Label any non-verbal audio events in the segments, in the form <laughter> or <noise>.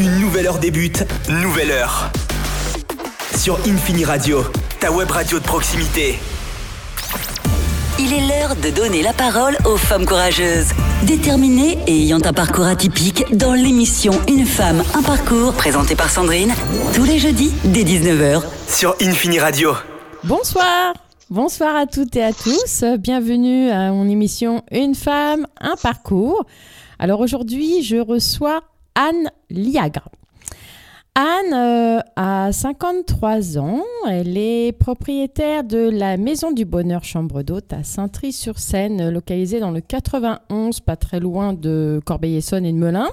Une nouvelle heure débute, nouvelle heure. Sur Infini Radio, ta web radio de proximité. Il est l'heure de donner la parole aux femmes courageuses, déterminées et ayant un parcours atypique dans l'émission Une femme, un parcours, présentée par Sandrine, tous les jeudis dès 19h. Sur Infini Radio. Bonsoir Bonsoir à toutes et à tous, bienvenue à mon émission Une femme, un parcours. Alors aujourd'hui, je reçois Anne Liagre. Anne euh, a 53 ans, elle est propriétaire de la Maison du Bonheur Chambre d'Hôte à Saint-Try-sur-Seine, localisée dans le 91, pas très loin de Corbeil-Essonne et de Melun.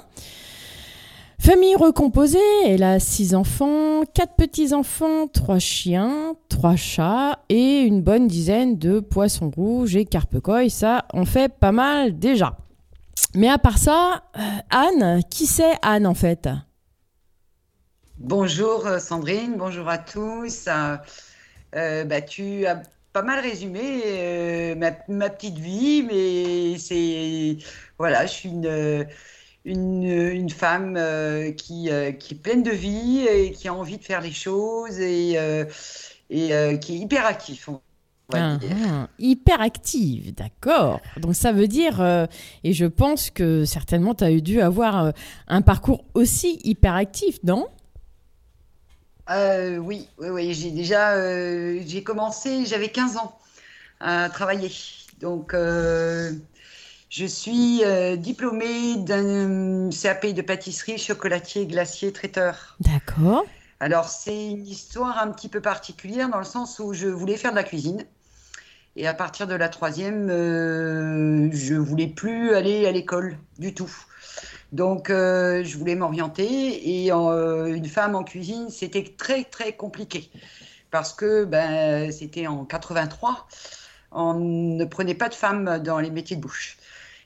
Famille recomposée, elle a six enfants, quatre petits-enfants, trois chiens, trois chats et une bonne dizaine de poissons rouges et carpe-coy. Ça, on fait pas mal déjà. Mais à part ça, euh, Anne, qui c'est Anne en fait? Bonjour euh, Sandrine, bonjour à tous. Euh, bah, tu as pas mal résumé ma, petite vie, mais c'est voilà, je suis une femme qui, est pleine de vie et qui a envie de faire les choses et, qui est hyper active. Ah, ah, hyper active, d'accord. Donc ça veut dire, et je pense que certainement tu as dû avoir un parcours aussi hyper actif, non Oui, oui, oui. J'ai déjà, j'ai commencé, j'avais 15 ans à travailler. Donc je suis euh, diplômée d'un CAP de pâtisserie, chocolatier, glacier, traiteur. D'accord. Alors, c'est une histoire un petit peu particulière dans le sens où je voulais faire de la cuisine. Et à partir de la troisième, euh, je voulais plus aller à l'école du tout. Donc, euh, je voulais m'orienter. Et une femme en cuisine, c'était très, très compliqué. Parce que ben, c'était en 83. On ne prenait pas de femmes dans les métiers de bouche.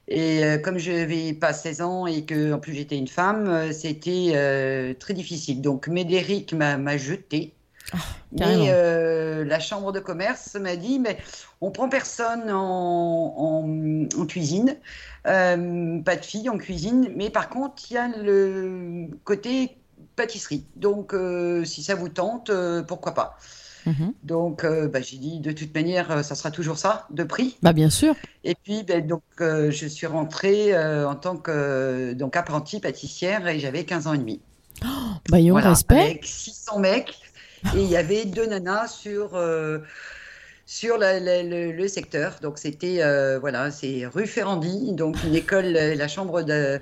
Et euh, comme je n'avais pas 16 ans et que en plus j'étais une femme, euh, c'était euh, très difficile. Donc Médéric m'a jeté. Oh, mais la chambre de commerce m'a dit mais on prend personne en, en, cuisine, pas de filles en cuisine, mais par contre il y a le côté pâtisserie. Donc si ça vous tente, pourquoi pas. Mhm. Donc, euh, bah, j'ai dit, de toute manière, euh, ça sera toujours ça, de prix. Bah, bien sûr. Et puis, ben, donc, euh, je suis rentrée en tant que donc, apprentie pâtissière et j'avais 15 ans et demi. Oh, bah, voilà, respect. Avec 600 mecs. Et il y avait deux nanas sur, sur le, secteur. Donc, c'était, voilà, c'est rue Ferrandi, donc une école, la chambre de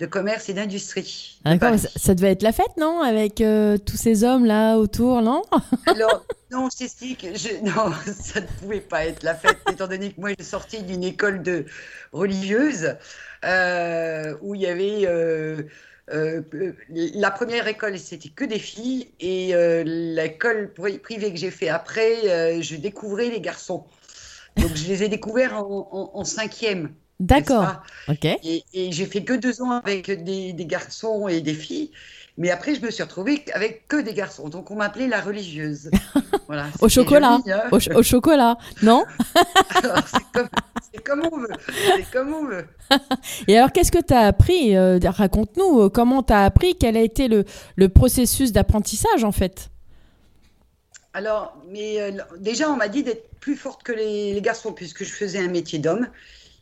de commerce et d'industrie. Ah, ça, devait être la fête, non Avec euh, tous ces hommes-là autour, non? <laughs> Alors, non, je t'explique. Non, <laughs> ça ne pouvait pas être la fête, étant donné que moi, je sortais d'une école de religieuse euh, où il y avait. Euh, la première école, c'était que des filles, et l'école privée que j'ai fait après, je découvrais les garçons. Donc, je les ai découverts en cinquième. D'accord. Ok. Et, j'ai fait que deux ans avec des, garçons et des filles. Mais après, je me suis retrouvée avec que des garçons. Donc, on m'appelait la religieuse. <laughs> Voilà, au chocolat. Hein. au, chocolat, non? <laughs> C'est comme, on veut. C'est comme on veut. <laughs> Et alors, qu'est-ce que tu as appris euh, Raconte-nous, euh, comment tu as appris Quel a été le, le processus d'apprentissage, en fait? Alors, mais, euh, déjà, on m'a dit d'être plus forte que les, les garçons, puisque je faisais un métier d'homme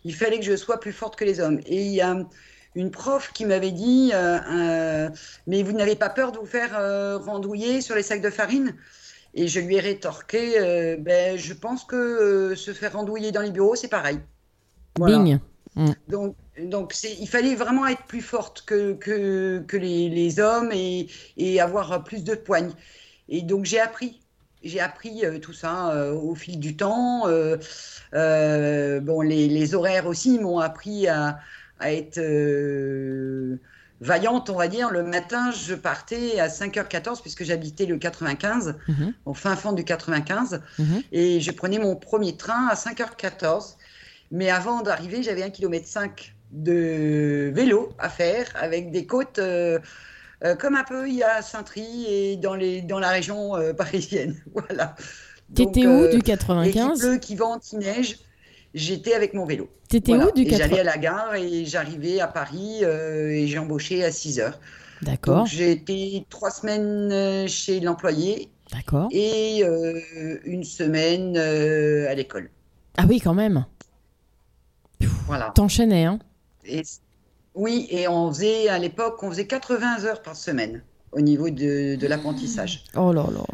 il fallait que je sois plus forte que les hommes. Et il y a une prof qui m'avait dit euh, euh, Mais vous n'avez pas peur de vous faire euh, randouiller sur les sacs de farine? Et je lui ai rétorqué ben, Je pense que se faire randouiller dans les bureaux, c'est pareil. Voilà. Mm. Donc, donc il fallait vraiment être plus forte que, que, que les, les, hommes et, et avoir plus de poigne. Et donc j'ai appris j'ai appris euh, tout ça euh, au fil du temps. Euh, bon, les, horaires aussi m'ont appris à, être vaillante, on va dire. Le matin, je partais à 5h14 puisque j'habitais le 95, mhm. au fin fond du 95, mhm. et je prenais mon premier train à 5h14. Mais avant d'arriver, j'avais 1,5 km de vélo à faire avec des côtes euh, comme un peu il y a Saint-Try et dans, les, dans la région euh, <laughs> parisienne. voilà. T'étais où euh, du 95 Il pleut, qui vente, qui neige. J'étais avec mon vélo. T'étais où du Et 80 J'allais à la gare et j'arrivais à Paris euh, et j'ai embauché à 6 heures. D'accord, j'ai été trois semaines euh, chez l'employé d'accord. et euh, une semaine euh, à l'école. Ah oui, quand même. Voilà. T'enchaînais, hein Et, oui, et on faisait à l'époque, on faisait 80 heures par semaine au niveau de, de l'apprentissage. Oh là là.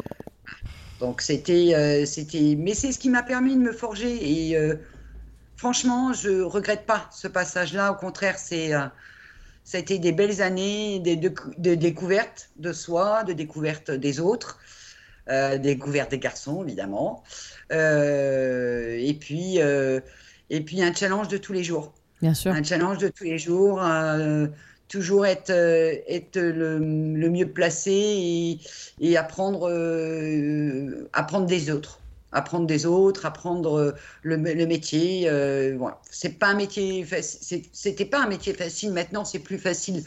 Donc c'était, euh, c'était, mais c'est ce qui m'a permis de me forger. Et franchement, je regrette pas ce passage-là. Au contraire, c'est, euh, ça a été des belles années de, de, de découverte de soi, de découverte des autres, euh, découverte des garçons évidemment, Euh, et puis et puis un challenge de tous les jours Bien sûr. un challenge de tous les jours, toujours être, être le, le mieux placé et, et apprendre, apprendre des autres. Apprendre des autres, apprendre euh, le, le métier. euh, voilà. C'est pas un métier, c'était pas un métier facile. Maintenant, c'est plus facile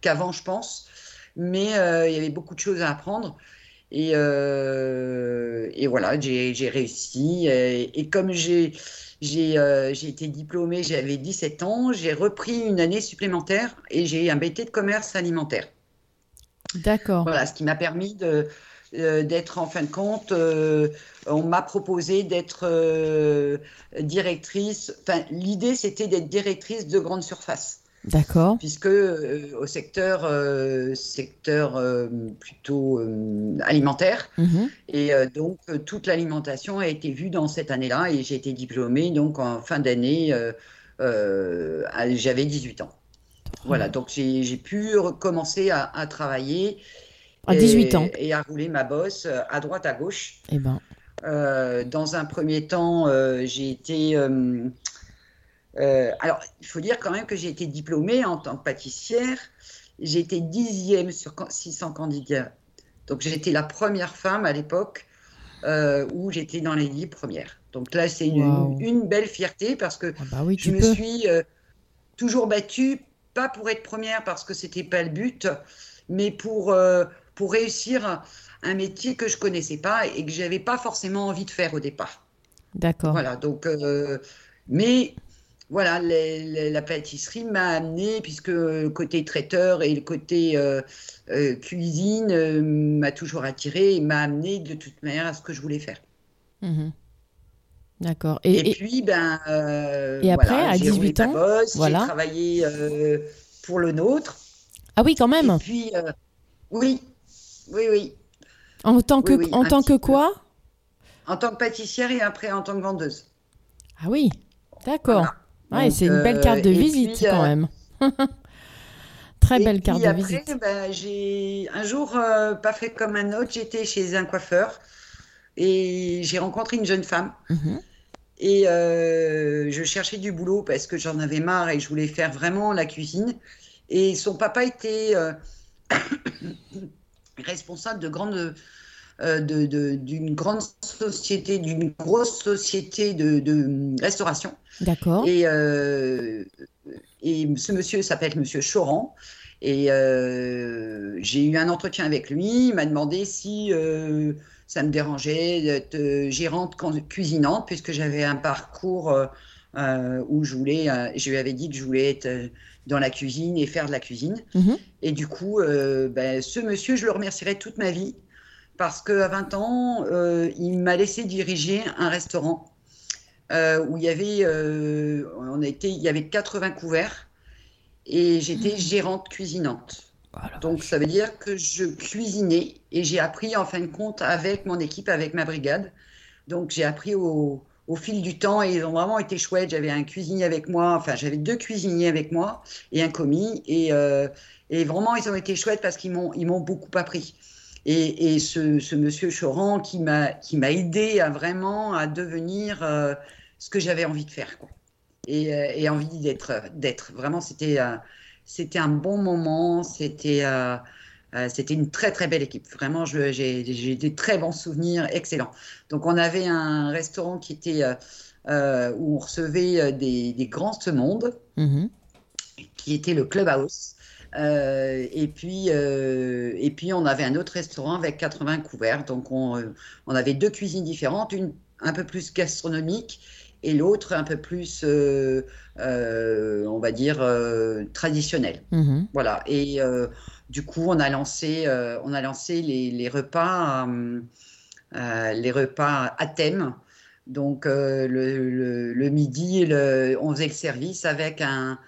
qu'avant, je pense. Mais euh, il y avait beaucoup de choses à apprendre. Et, euh, et voilà, j'ai réussi. Et, et comme j'ai été diplômée, j'avais 17 ans, j'ai repris une année supplémentaire et j'ai un BT de commerce alimentaire. D'accord. Voilà, ce qui m'a permis de, d'être en fin de compte, euh, on m'a proposé d'être euh, directrice. Enfin, l'idée c'était d'être directrice de grande surface D'accord. puisque euh, au secteur, euh, secteur euh, plutôt euh, alimentaire, Mhm. et euh, donc euh, toute l'alimentation a été vue dans cette année-là, et j'ai été diplômée donc en fin d'année, euh, euh, j'avais 18 ans. Voilà, donc j'ai j'ai pu recommencer à, à travailler. À et- 18 ans. Et à rouler ma bosse euh, à droite, à gauche. Eh ben, Euh, dans un premier temps, euh, j'ai été. euh, alors, il faut dire quand même que j'ai été diplômée en tant que pâtissière. J'ai été dixième sur can- 600 candidats. Donc, j'ai été la première femme à l'époque où j'étais dans les dix premières. Donc là, c'est une, belle fierté parce que ah bah oui, je me peux. suis toujours battue, pas pour être première parce que c'était pas le but, mais pour, euh, pour réussir un, métier que je connaissais pas et que j'avais pas forcément envie de faire au départ. D'accord. Voilà, donc, euh, mais voilà, les- les- la pâtisserie m'a amené, puisque le côté traiteur et le côté euh, euh, cuisine m'a toujours attiré et m'a amené de toute manière à ce que je voulais faire. Mhm. D'accord. Et, Et, et- puis, ben, Et après, voilà, à j'ai roulé 18 ma ans, voilà. j'ai travaillé pour le nôtre. ah oui, quand même. Et puis, oui, oui, oui, En tant que, oui, en un tant que petit peu. quoi? En tant que pâtissière et après en tant que vendeuse. Ah oui. D'accord. Voilà. Ouais, c'est une belle euh, carte de visite puis, quand euh, même. <laughs> Très Et belle carte puis de après, visite. ben, j'ai un jour, euh, pas fait comme un autre, j'étais chez un coiffeur et j'ai rencontré une jeune femme Mhm. et euh, je cherchais du boulot parce que j'en avais marre et je voulais faire vraiment la cuisine. Et son papa était euh, <coughs> responsable de grande, euh, de- de- d'une grande société, d'une grosse société de, de restauration. D'accord. Et, euh, et ce monsieur s'appelle Monsieur Choran. Et euh, j'ai eu un entretien avec lui. Il m'a demandé si euh, ça me dérangeait d'être gérante cuisinante, puisque j'avais un parcours où je voulais. je lui avais dit que je voulais être dans la cuisine et faire de la cuisine. Mhm. Et du coup, euh, ben, ce monsieur, je le remercierai toute ma vie parce qu'à 20 ans, euh, il m'a laissé diriger un restaurant euh, où il y avait, on a été, il y avait 80 couverts et j'étais gérante cuisinante. La Donc ça veut dire que je cuisinais et j'ai appris en fin de compte avec mon équipe, avec ma brigade. Donc j'ai appris au, au fil du temps ils ont vraiment été chouettes. J'avais un cuisinier avec moi, enfin j'avais deux cuisiniers avec moi et un commis et, euh, vraiment ils ont été chouettes parce qu'ils m'ont beaucoup appris. Et, ce, monsieur Choran qui m'a aidé à vraiment à devenir euh, ce que j'avais envie de faire euh, et envie d'être vraiment c'était c'était un bon moment, c'était euh, c'était une très très belle équipe. Vraiment, j'ai des très bons souvenirs, excellents. Donc on avait un restaurant qui était euh, euh, où on recevait des, des grands ce monde, Mhm. qui était le Clubhouse. Euh, et puis euh, et puis on avait un autre restaurant avec 80 couverts. Donc on, euh, on avait deux cuisines différentes, une un peu plus gastronomique et l'autre un peu plus, on va dire, traditionnel. Mhm. Voilà. Et du coup, on a lancé, on a lancé les, les repas, les repas à thème. Donc le, le, le, midi, le, on faisait le service avec un,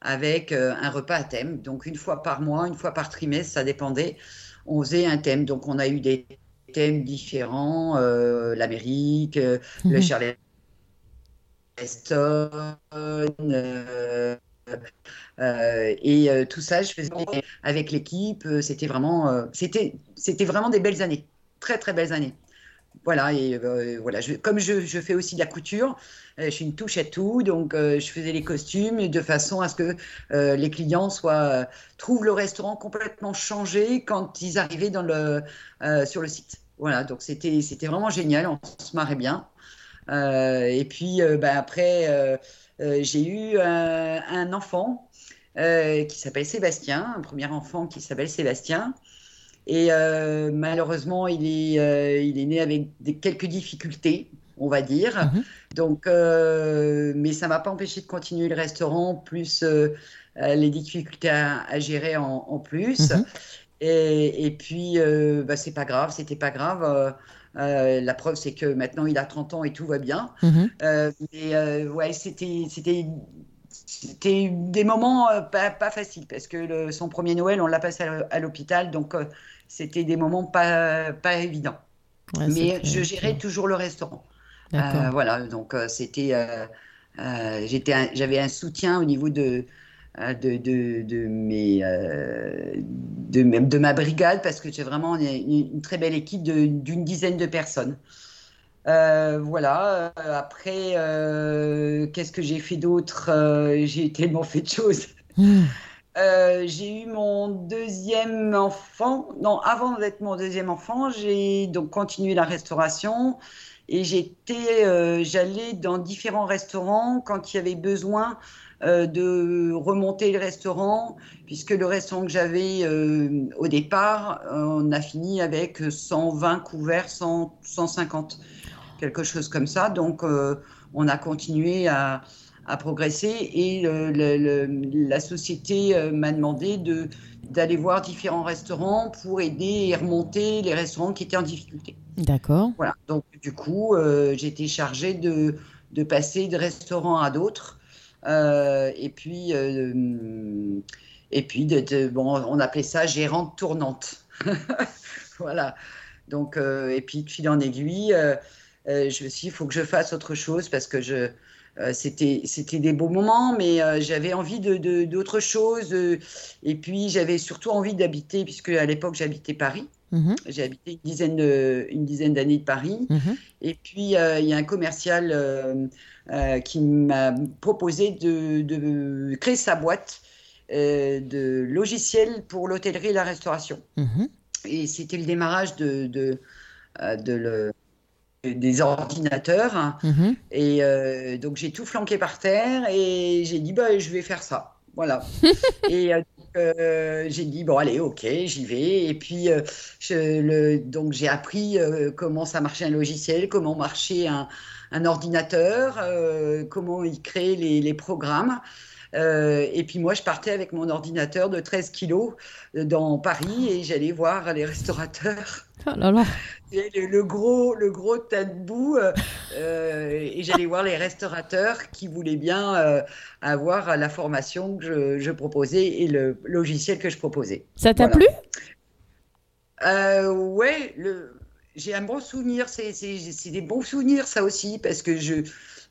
avec un repas à thème. Donc une fois par mois, une fois par trimestre, ça dépendait. On faisait un thème. Donc on a eu des thèmes différents, euh, l'Amérique, euh, le Mhm. Charleston, euh, et euh, tout ça, je faisais avec l'équipe. euh, C'était vraiment, c'était, c'était vraiment des belles années, très très belles années. Voilà, et voilà, comme je, fais aussi de la couture, je suis une touche à tout, donc je faisais les costumes de façon à ce que les clients soient, trouvent le restaurant complètement changé quand ils arrivaient sur le site. Voilà, donc c'était, c'était vraiment génial, on se marrait bien. Et puis ben, après, j'ai eu un, un enfant euh, qui s'appelle Sébastien, un premier enfant qui s'appelle Sébastien. Et euh, malheureusement, il est, euh, il est né avec des, quelques difficultés, on va dire. Mhm. Donc, euh, mais ça m'a pas empêché de continuer le restaurant, plus euh, euh, les difficultés à, à gérer en, en plus. Mhm. Et, et puis, euh, bah, c'est pas grave, c'était pas grave. Euh, euh, la preuve, c'est que maintenant, il a 30 ans et tout va bien. Euh, mais euh, ouais, c'était, c'était, c'était des moments pas, pas faciles parce que le- son premier Noël, on l'a passé à, l'hôpital, donc c'était des moments pas, pas évidents. Ouais, mais je gérais toujours le restaurant. Voilà, donc c'était, j'étais, j'avais un soutien au niveau de de, de, de mes, euh, de, de ma brigade parce que j'ai vraiment une, une très belle équipe d'une dizaine de personnes. Euh, voilà. Euh, Après, euh, qu'est-ce que j'ai fait d'autre? J'ai tellement fait de choses. <laughs> Euh, j'ai eu mon deuxième enfant. Non, avant d'être mon deuxième enfant, j'ai donc continué la restauration et j'étais, j'allais dans différents restaurants quand il y avait besoin euh, de remonter le restaurant, puisque le restaurant que j'avais euh, au départ, euh, on a fini avec 120 couverts, 100, 150, quelque chose comme ça. Donc, on a continué à à progresser et le- le- le- la société m'a demandé de d'aller voir différents restaurants pour aider et remonter les restaurants qui étaient en difficulté. D'accord. Voilà. Donc du coup, euh, été chargée de, de passer de restaurants à d'autres. Euh, et puis, euh, et puis de, de- bon, on appelait ça gérante tournante. <laughs> voilà. Donc, euh, et puis de fil en aiguille, je me suis dit, il faut que je fasse autre chose parce que je, euh, c'était, c'était des beaux moments, mais euh, j'avais envie de, de- d'autre chose. euh, et puis, j'avais surtout envie d'habiter, puisque à l'époque, j'habitais Paris. Mhm. J'ai habité une dizaine, de, une dizaine d'années de Paris. Mhm. Et puis, il y a un commercial euh, qui m'a proposé de, de créer sa boîte euh, de logiciels pour l'hôtellerie et la restauration. Mhm. Et c'était le démarrage de, de, euh, de le- des ordinateurs. Mhm. Et euh, donc, j'ai tout flanqué par terre et j'ai dit, bah, je vais faire ça. Voilà. <laughs> et euh, j'ai dit, bon, allez, ok, j'y vais. Et puis, euh, je, le, donc, j'ai appris euh, comment ça marchait un logiciel, comment marchait un, un ordinateur, euh, comment il créait les, les programmes. Euh, et puis moi, je partais avec mon ordinateur de 13 kilos euh, dans Paris et j'allais voir les restaurateurs. Oh là là. Et Le, le gros, le gros tas de boue, euh, et j'allais voir les restaurateurs qui voulaient bien euh, avoir la formation que je, je proposais et le logiciel que je proposais. Ça t'a Voilà. plu? Euh, ouais, le... j'ai un bon souvenir. C'est des bons souvenirs, ça aussi, parce que je,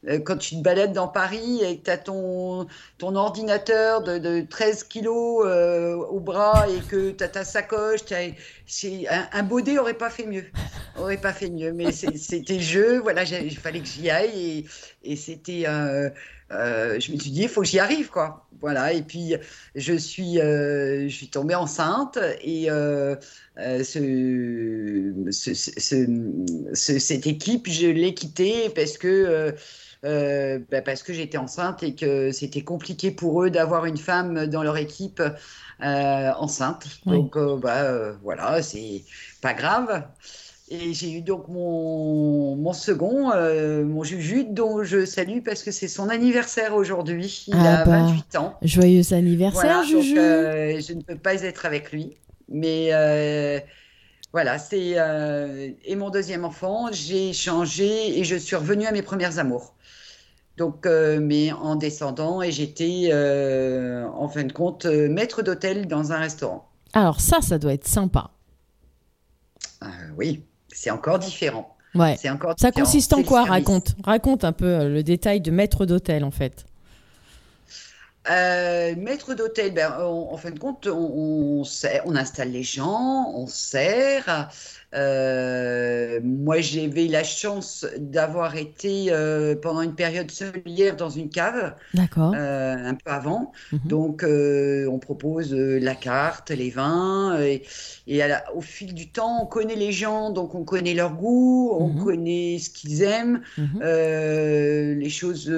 euh, quand tu te balades dans Paris et que tu as ton, ton ordinateur de, de 13 kilos euh, au bras et que tu as ta sacoche, c'est- un, un baudet aurait pas fait mieux. Aurait pas fait mieux, mais c'était le jeu. Voilà, il fallait que j'y aille et, et c'était. euh, euh, je me suis dit, il faut que j'y arrive, quoi. Voilà, et puis je suis, euh, je suis tombée enceinte et euh, ce, ce- ce- ce- cette équipe, je l'ai quittée parce que, euh, bah, parce que j'étais enceinte et que c'était compliqué pour eux d'avoir une femme dans leur équipe euh, enceinte. Oui. Donc, euh, bah, voilà, c'est pas grave. Et j'ai eu donc mon, mon second, euh, mon Juju, dont je salue parce que c'est son anniversaire aujourd'hui. Il Ah a bah, 28 ans. Joyeux anniversaire, Voilà, donc, euh, je ne peux pas être avec lui. Mais euh, voilà, c'est. et mon deuxième enfant, j'ai changé et je suis revenue à mes premières amours. Donc, mais en descendant, et j'étais, en fin de compte, maître d'hôtel dans un restaurant. Alors ça, ça doit être sympa. Euh, oui, c'est encore différent. Ouais. C'est encore Ça différent. consiste en quoi? Raconte. Raconte un peu euh, le détail de maître d'hôtel en fait. Euh, maître d'hôtel, ben, on- en fin de compte, on, on, sert- on installe les gens, on sert. Euh, moi, j'avais la chance d'avoir été euh, pendant une période seule dans une cave, D'accord. euh, un peu avant. Mhm. Donc, euh, on propose la carte, les vins, et, et à la- au fil du temps, on connaît les gens, donc on connaît leur goût, on Mhm. connaît ce qu'ils aiment Mhm. les choses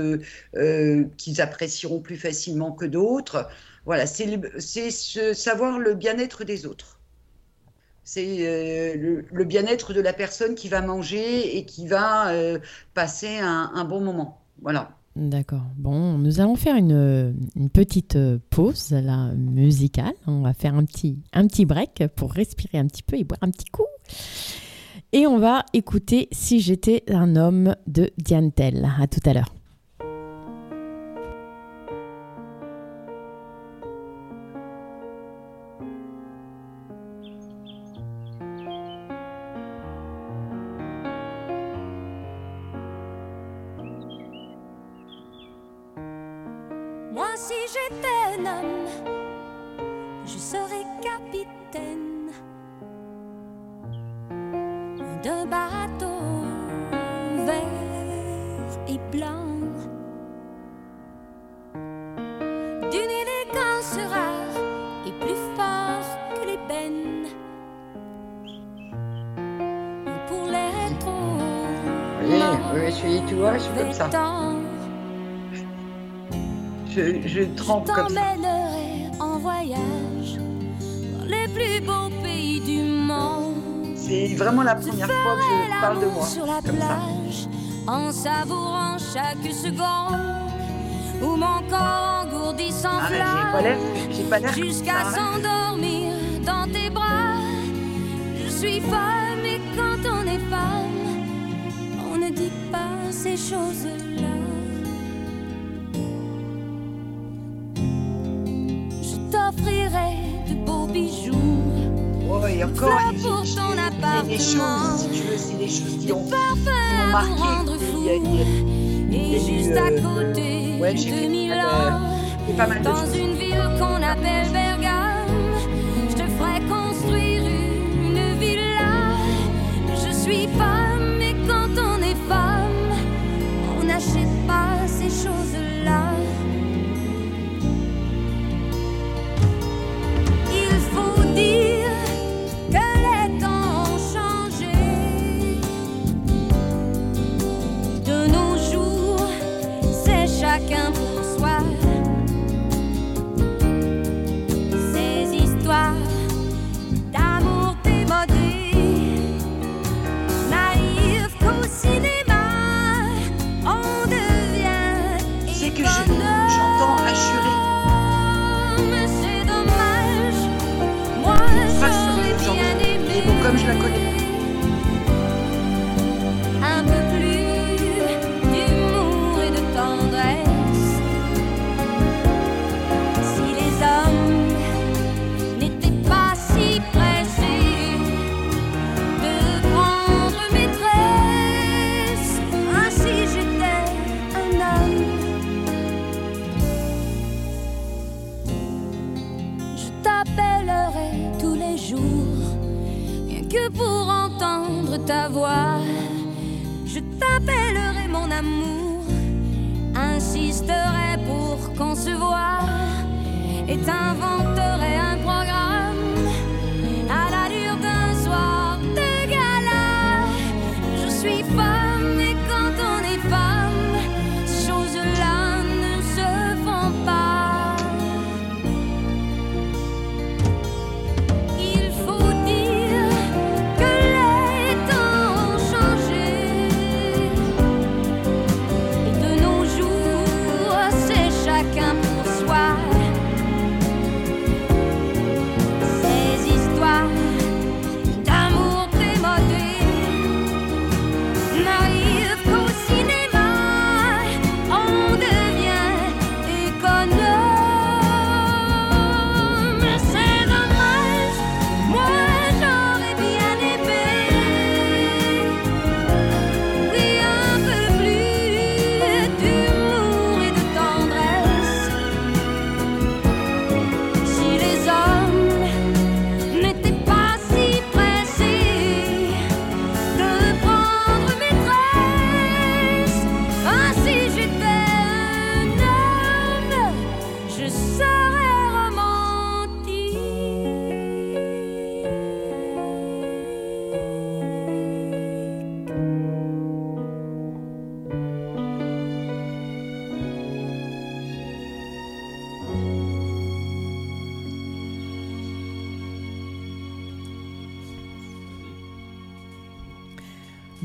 qu'ils apprécieront plus facilement que d'autres. Voilà, c'est savoir le bien-être des autres. C'est euh, le, bien-être de la personne qui va manger et qui va euh, passer un, bon moment. Voilà. D'accord. Bon, nous allons faire une, une petite euh, pause là, musicale. On va faire un petit, un petit break pour respirer un petit peu et boire un petit coup. Et on va écouter Si j'étais un homme de Diane Tell. À tout à l'heure. Bateau vert et blanc, d'une élégance rare et plus fort que l'ébène. Pour les trop Oui, oui, tu vois, je suis comme ça. Je, je trempe comme ça. t'emmènerai en voyage dans les plus beaux. C'est vraiment la première fois que je parle de moi. sur la Comme ça. plage en savourant chaque seconde où mon corps engourdi Ah, j'ai pas l'air, l'air comme jusqu'à ça, s'endormir dans tes bras. Je suis femme et quand on est femme, on ne dit pas ces choses-là. Je t'offrirai de beaux bijoux. Oh, et encore, pour il- il y a des choses, si tu veux, c'est des choses qui ont, qui à marqué. vous rendre Il fou. y a- il y a- Et juste à euh, côté ouais, j'ai fait pas mal de dans choses. une ville qu'on appelle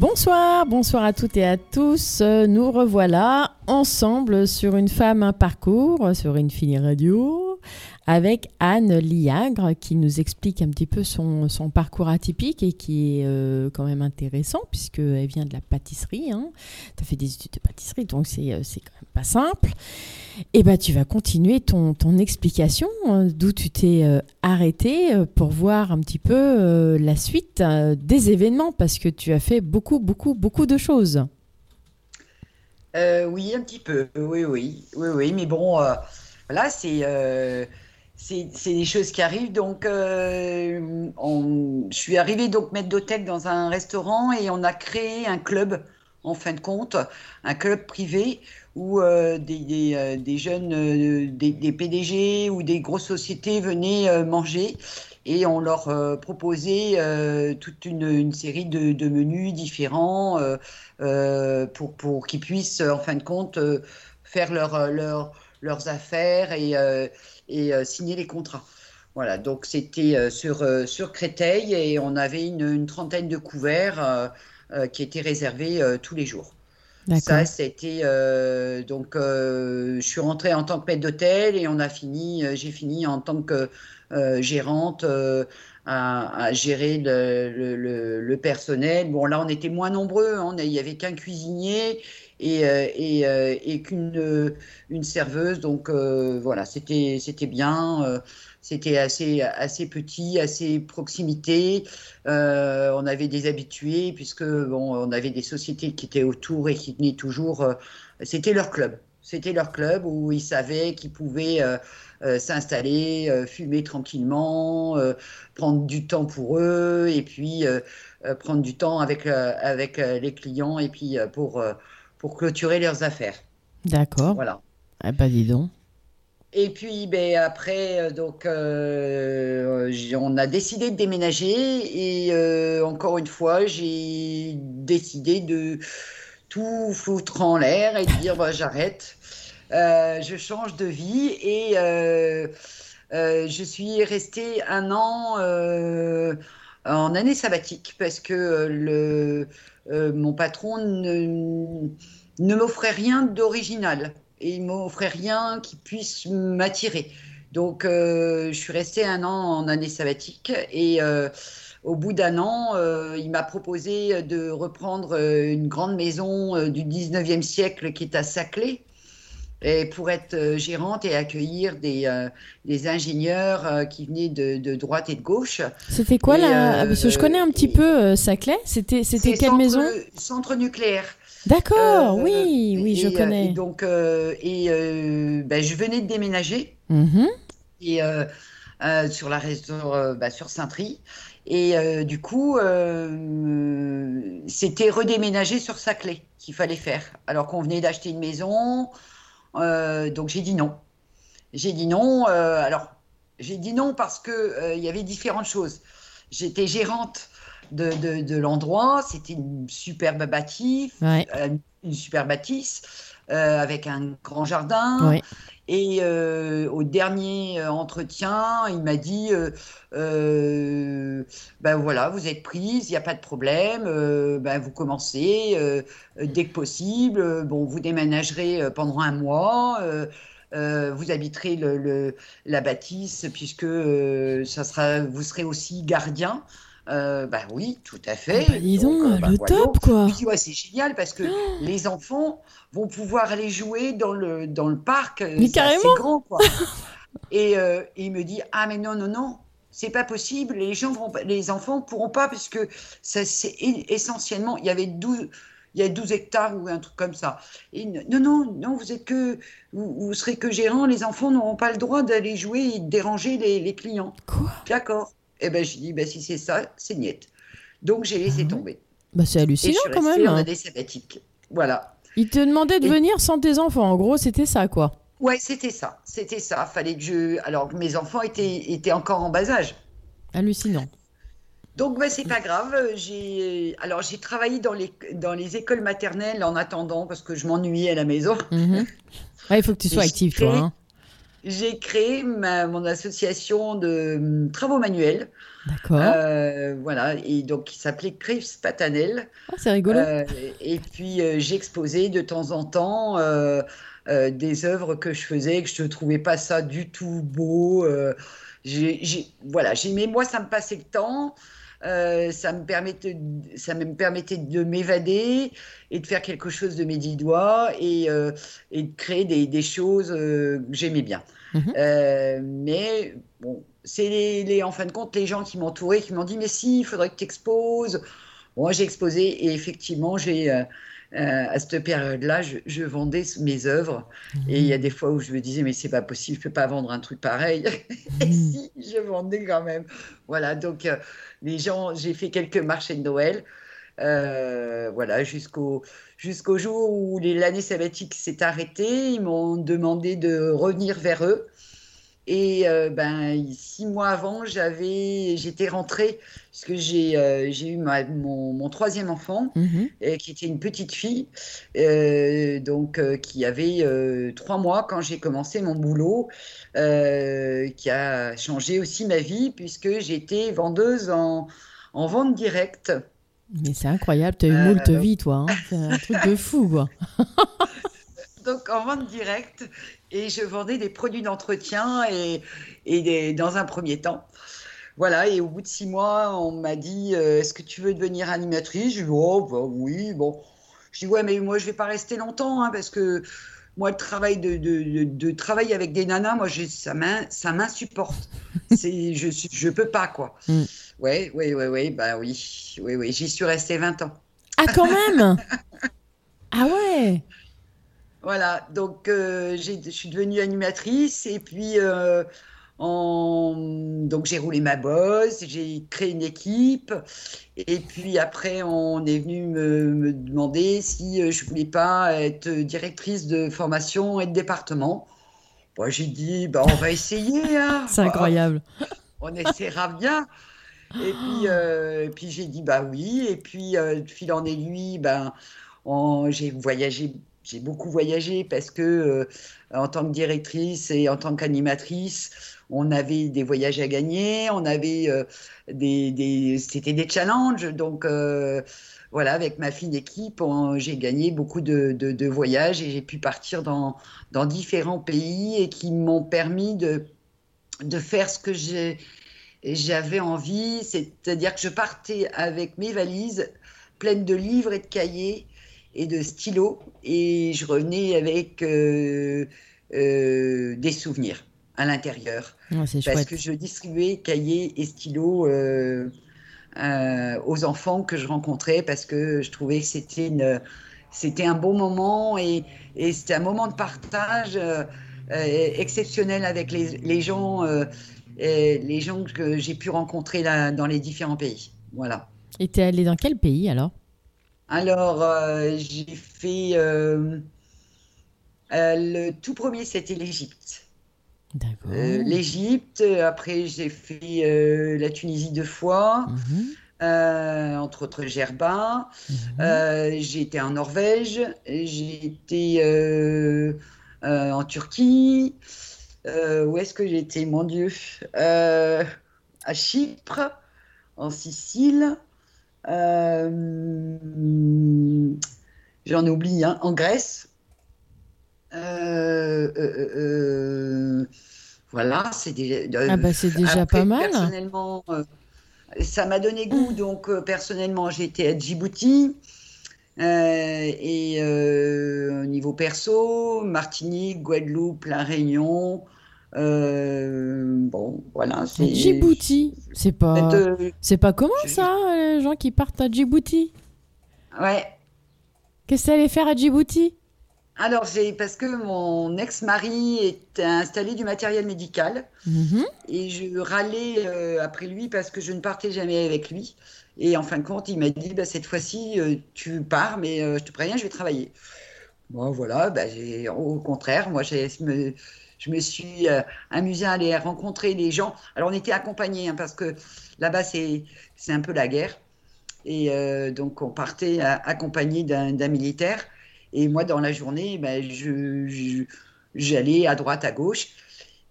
Bonsoir, bonsoir à toutes et à tous. Euh, Nous revoilà ensemble sur une femme, un parcours, sur Infini Radio, avec Anne Liagre qui nous explique un petit peu son, parcours atypique et qui est euh, quand même intéressant puisqu'elle vient de la pâtisserie. Hein. Tu as fait des études de pâtisserie, donc c'est euh, quand même pas simple. Et ben tu vas continuer ton, ton explication euh, d'où tu t'es euh, arrêté euh, pour voir un petit peu euh, la suite des événements parce que tu as fait beaucoup, beaucoup, beaucoup de choses. Oui, un petit peu. Oui, oui, oui, oui. Mais bon, voilà, c'est c'est des choses qui arrivent. Donc, euh, on- je suis arrivée donc maître d'hôtel dans un restaurant et on a créé un club, en fin de compte, un club privé où euh, des, des, euh, des jeunes, euh, des, des PDG ou des grosses sociétés venaient euh, manger. Et on leur euh, proposait euh, toute une, une série de, de menus différents euh, pour, pour qu'ils puissent, en fin de compte, faire leur, leur- leurs affaires et, et euh, signer les contrats. Voilà, donc c'était euh, sur, euh, sur Créteil et on avait une, une trentaine de couverts qui étaient réservés tous les jours. Ça, c'était euh, donc euh, je suis rentrée en tant que maître d'hôtel et on a fini, euh, j'ai fini en tant que gérante à, gérer le, personnel. Bon, là, on était moins nombreux, hein, il y avait qu'un cuisinier et, euh, euh, qu'une euh, une serveuse. Donc voilà, c'était bien. c'était assez, assez petit, assez proximité. On avait des habitués, puisque bon, on avait des sociétés qui étaient autour et qui tenaient toujours. c'était leur club. C'était leur club où ils savaient qu'ils pouvaient euh, euh, s'installer, euh, fumer tranquillement, prendre du temps pour eux, et puis prendre du temps avec, avec les clients, et puis pour, pour clôturer leurs affaires. D'accord. Voilà. Ah bah dis donc. Et puis ben, après, donc, euh, on a décidé de déménager et euh, encore une fois, j'ai décidé de tout foutre en l'air et dire bah, j'arrête, Euh, je change de vie et euh, euh, je suis restée un an en année sabbatique parce que le, mon patron ne, m'offrait rien d'original et il m'offrait rien qui puisse m'attirer. Donc, je suis restée un an en année sabbatique et au bout d'un an, euh, il m'a proposé de reprendre euh, une grande maison euh, du 19e siècle qui est à Saclay et pour être gérante et accueillir des, euh, des ingénieurs euh, qui venaient de, de droite et de gauche. C'était quoi Et, là euh, Parce que je connais un petit et- peu Saclay. C'était quelle centre- maison? Centre nucléaire. D'accord, oui, oui, je et, connais. Et donc, et, ben, je venais de déménager Mhm. et, sur la région, bah, sur Saint-Try. Et euh, du coup, euh, c'était redéménager sur Saclay qu'il fallait faire. Alors qu'on venait d'acheter une maison. Euh, donc j'ai dit non. J'ai dit non. alors, j'ai dit non parce que il y avait différentes choses. J'étais gérante de, de, de l'endroit. C'était une superbe bâtisse, Ouais, euh, une super bâtisse euh, avec un grand jardin. ouais. Et euh, au dernier entretien, il m'a dit euh, ben voilà, vous êtes prise, il n'y a pas de problème, ben vous commencez dès que possible. Bon, vous déménagerez pendant un mois. euh, vous habiterez le, le- la bâtisse puisque euh, ça sera, vous serez aussi gardien. Euh, ben oui, tout à fait. Ah bah, dis donc, euh, ben le top quoi. Dis, ouais, c'est génial parce que <gasps> les enfants vont pouvoir aller jouer dans le, dans le parc. euh, Mais c'est assez carrément. grand, quoi. <laughs> et, euh, et il me dit, ah, mais non, non, non, c'est pas possible. Les, gens vont, les enfants pourront pas parce que ça, c'est essentiellement, il y avait 12, il y a 12 hectares ou un truc comme ça. Et non, non, non, vous êtes que, vous, vous serez que gérant, les enfants n'auront pas le droit d'aller jouer et de déranger les, les clients. Quoi? D'accord. Et ben, je dis, ben, si c'est ça, c'est niette. Donc, j'ai laissé Ah tomber. Bah c'est Et je hallucinant suis quand même. en année sabbatique. Voilà. Il te demandait de Et- venir sans tes enfants. En gros, c'était ça quoi. Ouais, c'était ça. C'était ça. Fallait que je. Alors, mes enfants étaient, étaient encore en bas âge. Hallucinant. Donc, ben, c'est pas grave. J'ai. Alors, j'ai travaillé dans les, dans les écoles maternelles en attendant parce que je m'ennuyais à la maison. Ouais, il faut que tu <laughs> sois active j'ai toi. hein. J'ai créé ma- mon association de hum, travaux manuels. D'accord. Euh, voilà, et donc qui s'appelait Chris Patanel. Ah, c'est rigolo. Euh, et puis euh, j'exposais de temps en temps des œuvres que je faisais, que je ne trouvais pas ça du tout beau. euh, j'ai, j'ai- voilà, j'aimais, moi, ça me passait le temps. Euh, ça me permettait, ça me permettait de m'évader et de faire quelque chose de mes dix doigts et, euh, et de créer des, des choses euh, que j'aimais bien. Mhm. Mais bon, c'est les, les- en fin de compte les gens qui m'entouraient qui m'ont dit mais si, il faudrait que tu exposes. Moi, j'ai exposé et effectivement, j'ai euh, à cette période-là, je, vendais mes œuvres et il y a des fois où je me disais mais c'est pas possible, je peux pas vendre un truc pareil. <laughs> et si, je vendais quand même. Voilà, donc euh, les gens, j'ai fait quelques marchés de Noël. euh, voilà, jusqu'au jusqu'au jour où l'année sabbatique s'est arrêtée, ils m'ont demandé de revenir vers eux. Et euh, ben, six mois avant, j'étais rentrée, puisque j'ai euh, j'ai eu ma- mon, mon troisième enfant, Mhm. euh, qui était une petite fille, euh, donc euh, qui avait trois mois quand j'ai commencé mon boulot, qui a changé aussi ma vie, puisque j'étais vendeuse en, en vente directe. Mais c'est incroyable, tu as eu moult vie, toi. hein. C'est un truc de fou, quoi. <laughs> Donc en vente directe, et je vendais des produits d'entretien et, et des- dans un premier temps. Voilà, et au bout de six mois, on m'a dit euh, Est-ce que tu veux devenir animatrice? Je dis Oh, bah oui, bon. Je dis Ouais, mais moi, je vais pas rester longtemps, hein, parce que moi, le travail de, de, de- de travailler avec des nanas, moi, ça m'in- ça m'insupporte. <laughs> Je, je peux pas, quoi. Mm. Ouais, ouais, ouais, ouais, bah oui, oui, oui, j'y suis restée 20 ans. Ah, quand même? <laughs> Ah ouais? Voilà, donc euh, j'ai- je suis devenue animatrice et puis euh, en- donc j'ai roulé ma bosse, j'ai créé une équipe et puis après on est venu me, me demander si euh, je voulais pas être directrice de formation et de département. Bon, j'ai dit bah, on va essayer, hein. <laughs> C'est incroyable. <laughs> on essaiera bien. Et puis, euh, et puis j'ai dit bah oui. Et puis, euh, fil en aiguille, ben, on- j'ai voyagé, j'ai beaucoup voyagé parce que euh, en tant que directrice et en tant qu'animatrice, on avait des voyages à gagner, on avait euh, des, c'était des challenges. Donc euh, voilà, avec ma fine équipe, j'ai gagné beaucoup de, voyages et j'ai pu partir dans, dans différents pays et qui m'ont permis de, faire ce que j'avais envie, c'est-à-dire que je partais avec mes valises pleines de livres et de cahiers et de stylos, et je revenais avec euh, des souvenirs à l'intérieur, c'est parce chouette. que je distribuais cahiers et stylos euh, euh, aux enfants que je rencontrais, parce que je trouvais que c'était une, c'était un bon moment et, et c'était un moment de partage euh, exceptionnel avec les, les gens. les gens que j'ai pu rencontrer là, dans les différents pays. Voilà. Et t'es allé dans quel pays, alors? Alors, j'ai fait. le tout premier, c'était l'Égypte. Euh, L'Égypte, après, j'ai fait euh, la Tunisie deux fois, Mhm, euh, entre autres Gerba. mhm. Euh, j'ai été en Norvège, j'ai été en Turquie. Où est-ce que j'ai été, mon Dieu? À Chypre, en Sicile. J'en oublie, hein, en Grèce. Euh, euh, euh, euh, voilà, c'est déjà. Ah bah c'est déjà Après, pas mal. Personnellement, euh, ça m'a donné goût. Donc, euh, personnellement, j'ai été à Djibouti. Euh, et euh, au niveau perso, Martinique, Guadeloupe, La Réunion. euh, bon, voilà. c'est- Djibouti, c'est pas, Euh, c'est pas commun je- ça, les gens qui partent à Djibouti? ouais. Qu'est-ce que t'allais faire à Djibouti? Alors, c'est parce que mon ex-mari est installé du matériel médical. Mhm. Et je râlais euh, après lui parce que je ne partais jamais avec lui. Et en fin de compte, il m'a dit bah, cette fois-ci, euh, tu pars, mais euh, je te préviens, je vais travailler. Bon, voilà, bah, j'ai- au contraire, moi, j'ai- je me, je me suis euh, amusée à aller rencontrer les gens. Alors, on était accompagnés hein, parce que là-bas, c'est un peu la guerre. Et euh, donc, on partait accompagné d'un militaire. Et moi, dans la journée, bah, je- j'allais à droite, à gauche.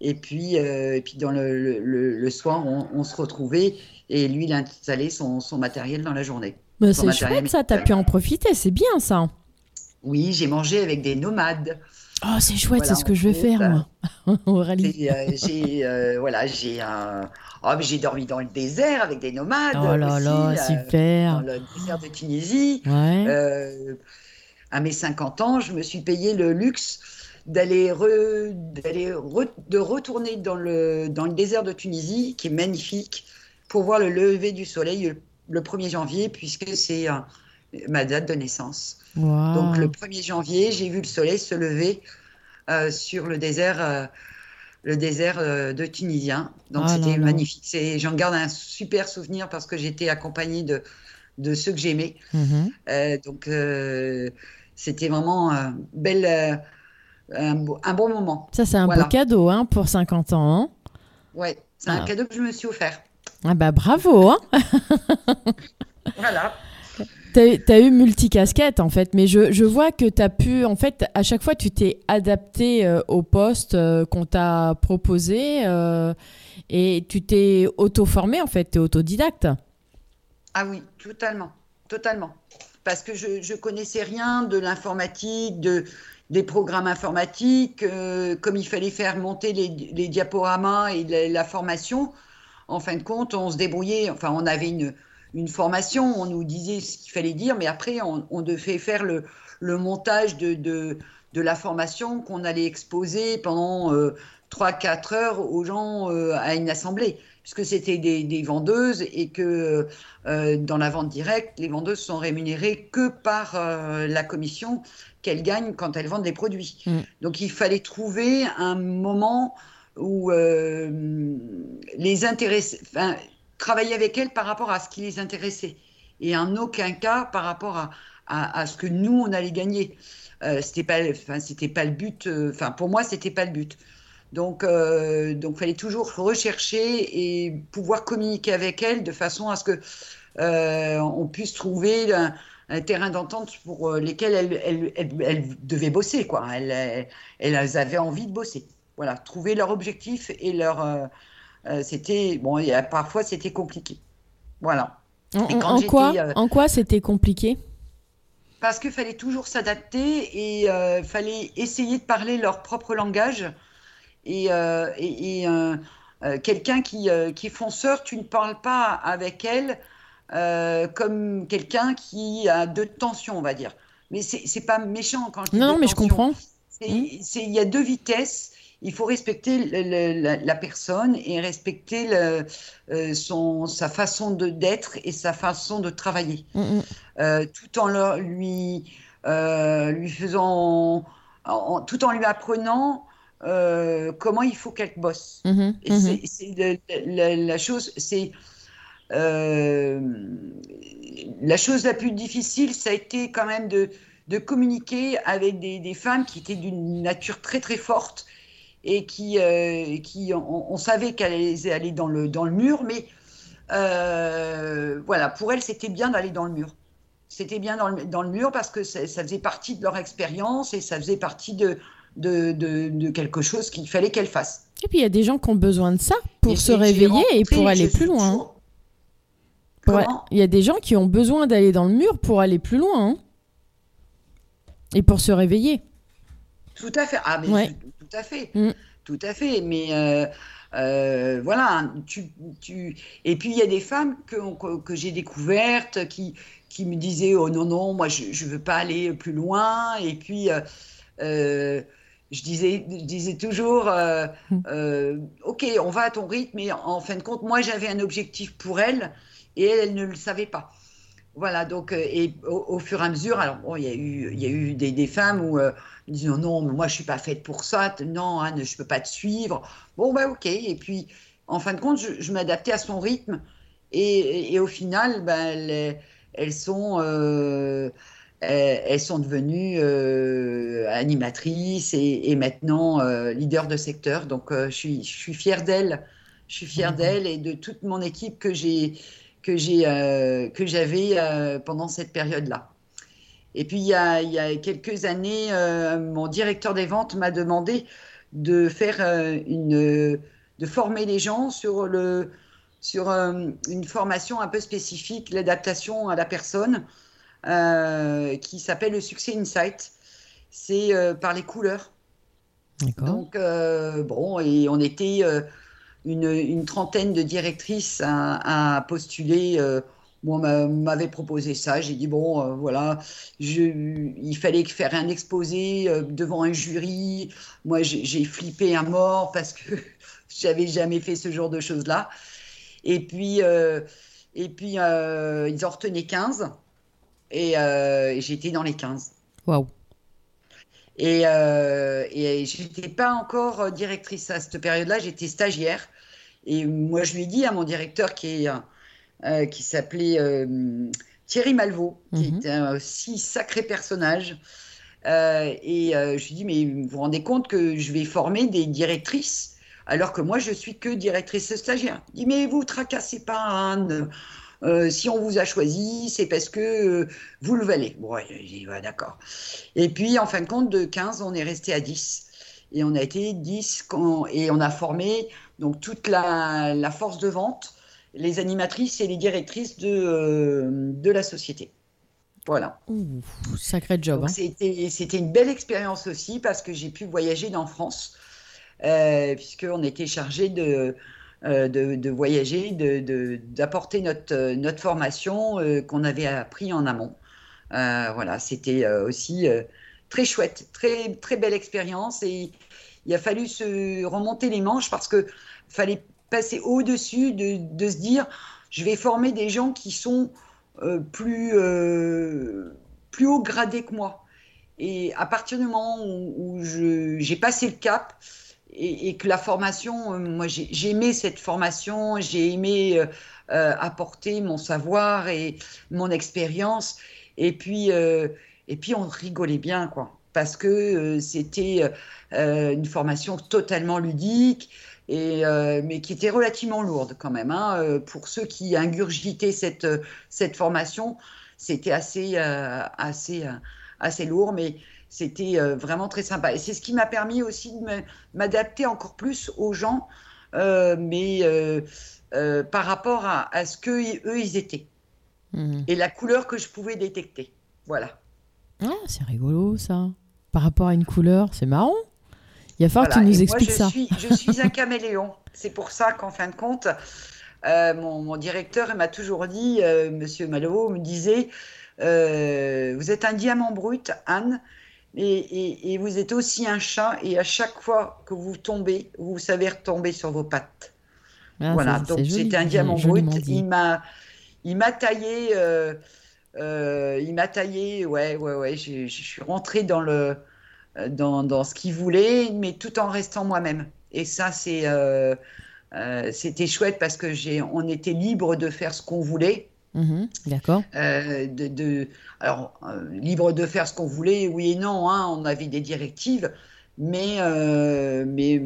Et puis, euh, et puis dans le, le- le soir, on, on se retrouvait et lui, il installait son, son matériel dans la journée. Bah, c'est chouette ça, t'as pu en profiter, c'est bien ça. Oui, j'ai mangé avec des nomades. Oh, c'est chouette, Voilà, c'est ce que je vais fait, faire moi, <laughs> Aurélie. Et, euh, j'ai euh, voilà, j'ai un- oh, mais j'ai dormi dans le désert avec des nomades. Oh là aussi, là, euh, super. dans le désert de Tunisie. Ouais. À mes 50 ans, je me suis payé le luxe d'aller re- d'aller re- de retourner dans le, dans le désert de Tunisie, qui est magnifique, pour voir le lever du soleil le, le 1er janvier, puisque c'est euh, ma date de naissance. Donc le 1er janvier, j'ai vu le soleil se lever euh, sur le désert, euh, le désert de Tunisien. Donc Ah c'était magnifique. C'est- J'en garde un super souvenir parce que j'étais accompagnée de, de ceux que j'aimais. Mhm. Euh, donc, c'était vraiment un, bel, euh, un, beau- un bon moment. Ça, c'est un Voilà. beau cadeau hein, pour 50 ans. hein. Ouais, c'est Ah. un cadeau que je me suis offert. Ah bah bravo. Hein. <laughs> Voilà. T'as as eu multicasquette en fait, mais je, je vois que tu as pu, en fait, à chaque fois, tu t'es adapté euh, au poste euh, qu'on t'a proposé euh, et tu t'es auto-formé en fait, tu es autodidacte. Ah oui, totalement. Totalement. Parce que je, je connaissais rien de l'informatique, de, des programmes informatiques, euh, comme il fallait faire monter les, diaporamas et la, formation. En fin de compte, on se débrouillait. Enfin, on avait une, formation, on nous disait ce qu'il fallait dire, mais après, on, devait faire le, montage de la formation qu'on allait exposer pendant euh, 3-4 heures aux gens euh, à une assemblée. Puisque c'était des, des vendeuses et que euh, dans la vente directe, les vendeuses sont rémunérées que par euh, la commission qu'elles gagnent quand elles vendent des produits. Mm. Donc il fallait trouver un moment où euh, les intéresser, enfin, travailler avec elles par rapport à ce qui les intéressait et en aucun cas par rapport à, à, à ce que nous on allait gagner. C'était pas, enfin c'était pas le but. Enfin pour moi c'était pas le but. Donc euh, donc fallait toujours rechercher et pouvoir communiquer avec elles de façon à ce que euh, on puisse trouver un, un terrain d'entente pour euh, lesquels elles, elles, elles, elles devaient bosser quoi. Elles, avaient envie de bosser. Voilà, trouver leur objectif et leur euh, c'était bon. A, parfois c'était compliqué. Voilà. En, Et quoi, en quoi c'était compliqué? Parce qu'il fallait toujours s'adapter et fallait essayer de parler leur propre langage. Et, euh, et, et, euh, euh, quelqu'un qui, qui est fonceur, tu ne parles pas avec elle comme quelqu'un qui a de tension, on va dire. Mais c'est pas méchant quand je dis Non, mais je comprends. C'est- Il y a deux vitesses. Il faut respecter le- le- la, la personne et respecter le- euh, son, sa façon d'être et sa façon de travailler Mm, mm. euh, tout en leur- lui, euh, lui faisant, en- tout en lui apprenant euh, comment il faut qu'elle bosse. Mhm, Et mhm. c'est- la, la chose, c'est euh, la chose la plus difficile, ça a été quand même de, de communiquer avec des, des femmes qui étaient d'une nature très très forte et qui, euh, qui on, on savait qu'elles allaient dans le, dans le mur, mais voilà, pour elles, c'était bien d'aller dans le mur. C'était bien dans le, dans le mur parce que ça, ça faisait partie de leur expérience et ça faisait partie de, de, de, de quelque chose qu'il fallait qu'elles fassent. Et puis il y a des gens qui ont besoin de ça pour Et se réveiller et pour aller plus loin. hein. toujours- Pour- Comment Il y a des gens qui ont besoin d'aller dans le mur pour aller plus loin. hein. Et pour se réveiller. Tout à fait. Ah, mais Ouais. tout, tout à fait. Mm. Tout à fait. Mais euh, euh, voilà, tu, tu... et puis il y a des femmes que, que, que j'ai découvertes qui, qui me disaient Oh non, non, moi je ne veux pas aller plus loin. Et puis euh, je, disais, je disais toujours euh, Mm. euh, Ok, on va à ton rythme, mais en fin de compte, moi j'avais un objectif pour elle et elle, elle ne le savait pas. Voilà, donc, euh, et au, au fur et à mesure, alors, bon, il y a eu, il y a eu des, des femmes où euh, ils disent non, mais moi je suis pas faite pour ça, non, Anne, je peux pas te suivre. Bon, bah, ok. Et puis, en fin de compte, je, je m'adaptais à son rythme. Et, et- et au final, ben, elles, elles sont, elles, elles sont devenues euh, animatrices et, et maintenant euh, leaders de secteur. Donc, euh, je suis, je suis fière d'elles. Je suis fière d'elles et de toute mon équipe que j'ai que j'ai euh, que j'avais euh, pendant cette période-là. Et puis il y a, il y a quelques années, euh, mon directeur des ventes m'a demandé de faire euh, une, de former les gens sur le, sur euh, une formation un peu spécifique, l'adaptation à la personne, euh, qui s'appelle le succès insight. C'est euh, par les couleurs. Donc, euh, bon, et on était une, une trentaine de directrices à, à postuler. moi, on m'a- m'avait proposé ça. J'ai dit, bon, euh, voilà, je, il fallait faire un exposé euh, devant un jury. Moi, j'ai flippé à mort parce que <laughs> j'avais jamais fait ce genre de choses-là. Et puis, euh, et puis ils en retenaient 15. Et, euh, et j'étais dans les 15. Waouh. Et, euh, et j'étais pas encore euh, directrice à cette période-là, j'étais stagiaire. Et moi, je lui ai dit à mon directeur qui, est, euh, qui s'appelait euh, Thierry Malvaux, qui Mhm. était un aussi sacré personnage. Et je lui ai dit, mais vous vous rendez compte que je vais former des directrices alors que moi, je suis que directrice stagiaire. Il dit, mais vous tracassez pas, Anne. Euh, si on vous a choisi, c'est parce que euh, vous le valez. Bon, ouais, j'ai dit, ouais, d'accord. Et puis, en fin de compte, de 15, on est resté à 10. Et on a été 10 quand- et on a formé donc toute la, la force de vente, les animatrices et les directrices de, euh, de la société. Voilà. Ouh, sacré job. Hein. c'était, c'était une belle expérience aussi parce que j'ai pu voyager dans France, puisqu'on était chargé de, de, de voyager, de, de- d'apporter notre, euh, notre formation euh, qu'on avait appris en amont. Euh, voilà, c'était euh, aussi euh, très chouette, très, très belle expérience et il a fallu se remonter les manches parce que fallait passer au-dessus de, de se dire je vais former des gens qui sont euh, plus, euh, plus haut gradés que moi. Et à partir du moment où, où j'ai passé le cap et, que la formation, euh, moi j'ai aimé cette formation, j'ai aimé euh, euh, apporter mon savoir et mon expérience. Et puis, et puis on rigolait bien, quoi. Parce que c'était une formation totalement ludique, et, mais qui était relativement lourde quand même. hein. Pour ceux qui ingurgitaient cette, cette formation, c'était assez, assez, assez lourd, mais c'était euh, vraiment très sympa. Et c'est ce qui m'a permis aussi de m'adapter encore plus aux gens, euh, mais euh, euh, par rapport à, à ce que eux ils étaient Mhm. et la couleur que je pouvais détecter. Voilà. Ah, c'est rigolo ça. Par rapport à une couleur, c'est marrant. Il va falloir Voilà. que tu nous Et expliques moi, je ça. Suis, je suis un caméléon. C'est pour ça qu'en fin de compte, mon, mon directeur m'a toujours dit, Monsieur Malot me disait, vous êtes un diamant brut, Anne, et, et- et vous êtes aussi un chat, et à chaque fois que vous tombez, vous savez retomber sur vos pattes. Ah, voilà, donc c'était un diamant brut. Il m'a, il m'a taillé, euh, euh, il m'a taillé, ouais, ouais, ouais. Je suis rentrée dans le, dans, dans ce qu'il voulait, mais tout en restant moi-même. Et ça, c'est, euh, c'était chouette parce que j'ai, on était libre de faire ce qu'on voulait. Mhm, D'accord. Euh, de, alors, euh, libre de faire ce qu'on voulait, oui et non, hein, on avait des directives, mais, euh, mais,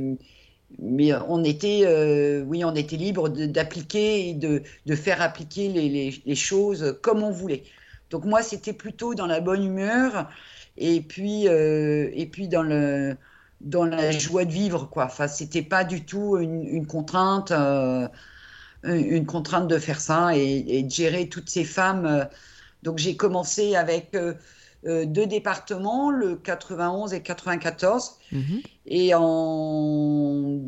mais on était, oui, on était libre d'appliquer et de, de faire appliquer les, les- les choses comme on voulait. Donc moi, c'était plutôt dans la bonne humeur et puis, et puis dans le, dans la joie de vivre, quoi. Enfin, c'était pas du tout une contrainte. Une contrainte de faire ça et, et de gérer toutes ces femmes. euh. Donc j'ai commencé avec euh, euh, deux départements, le 91 et 94. Mhm. Et en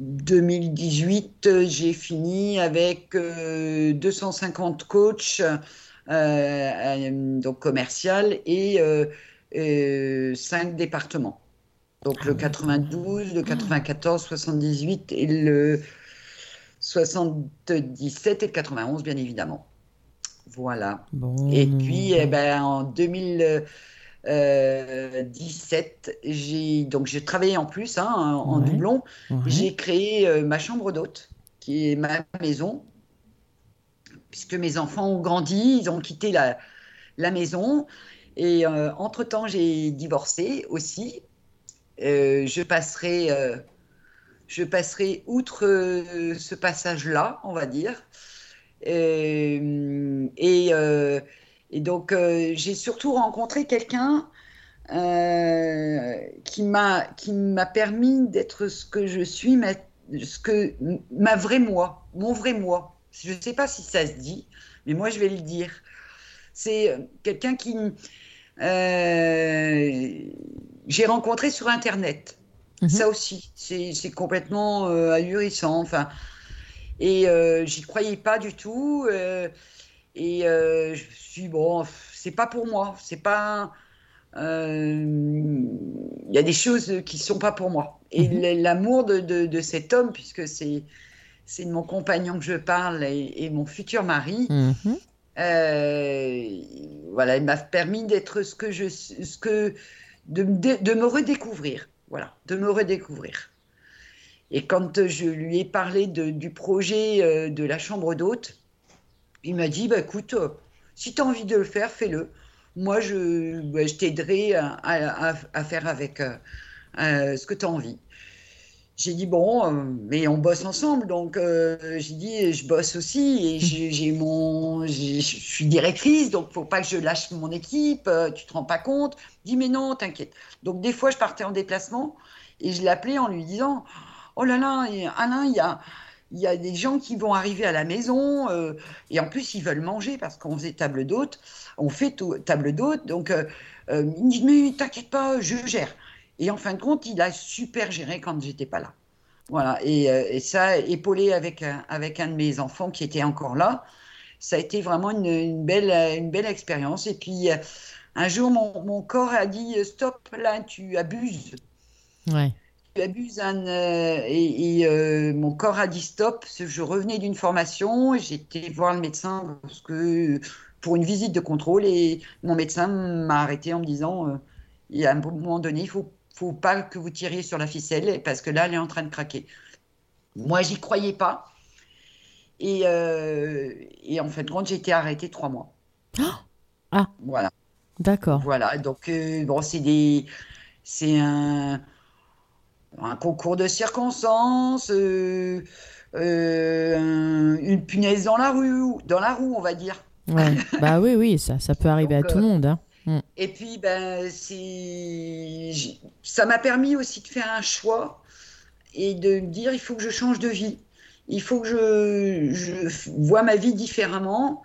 2018, euh, j'ai fini avec euh, 250 coachs, euh, donc commercial, et euh, euh, cinq départements. Donc le 92, le 94, 78 et le 77 et le 91, bien évidemment. Voilà. Bon. Et puis, eh ben, en 2017, j'ai donc j'ai travaillé en plus hein, en Ouais. doublon. Ouais. J'ai créé euh, ma chambre d'hôte, qui est ma maison, puisque mes enfants ont grandi, ils ont quitté la, la maison. Et euh, entre-temps, j'ai divorcé aussi. Euh, je passerai, euh, je passerai outre euh, ce passage-là, on va dire. Euh, et, euh, et donc, j'ai surtout rencontré quelqu'un qui m'a permis d'être ce que je suis, ma, ce que ma vraie moi, mon vrai moi. Je ne sais pas si ça se dit, mais moi je vais le dire. C'est quelqu'un qui j'ai rencontré sur Internet. Mhm. Ça aussi, c'est complètement euh, ahurissant. Enfin, et euh, j'y croyais pas du tout. euh, et euh, je me suis dit, bon, c'est pas pour moi. C'est pas. euh, Il y a des choses qui sont pas pour moi. Et Mhm. l'amour de, de, de cet homme, puisque c'est c'est de mon compagnon que je parle et, et mon futur mari, Mhm. voilà, il m'a permis d'être ce que je, ce que, de me redécouvrir, voilà, de me redécouvrir. Et quand je lui ai parlé du projet euh, de la chambre d'hôte, il m'a dit, bah, écoute, euh, si tu as envie de le faire, fais-le. Moi, je, bah, t'aiderai à, faire avec euh, ce que tu as envie. J'ai dit, bon, euh, mais on bosse ensemble. Donc, euh, j'ai dit, je bosse aussi. Et j'ai j'ai mon, je suis directrice, donc faut pas que je lâche mon équipe. euh, tu te rends pas compte Il dit, mais non, t'inquiète. Donc, des fois, je partais en déplacement et je l'appelais en lui disant, oh là là, Alain, il y a, il y a des gens qui vont arriver à la maison euh, et en plus, ils veulent manger parce qu'on faisait table d'hôte. On fait table d'hôte. Donc, euh, il me dit, mais t'inquiète pas, je gère. Et en fin de compte, il a super géré quand j'étais pas là. Voilà, et, euh, et ça, épaulé avec, un- avec un de mes enfants qui était encore là, ça a été vraiment une, une belle, une belle expérience. Et puis, euh, un jour, mon, mon corps a dit euh, Stop, là, tu abuses. Ouais. Tu abuses. Euh, et et, euh, mon corps a dit stop. Je revenais d'une formation, j'étais voir le médecin parce que, pour une visite de contrôle et mon médecin m'a arrêté en me disant euh, il y a un moment donné, il faut, faut pas que vous tiriez sur la ficelle parce que là, elle est en train de craquer. Moi, j'y croyais pas. Et, euh, et en fin de compte, j'ai été arrêtée trois mois. <gasps> Ah. Voilà. D'accord. Voilà, donc euh, bon, c'est des, c'est un, un concours de circonstances, euh, un- une punaise dans la rue, dans la roue, on va dire. Ouais. bah oui, oui, ça, ça peut arriver Donc, à tout le monde. hein. Et puis, ben, ça m'a permis aussi de faire un choix et de me dire, il faut que je change de vie. Il faut que je, je vois ma vie différemment.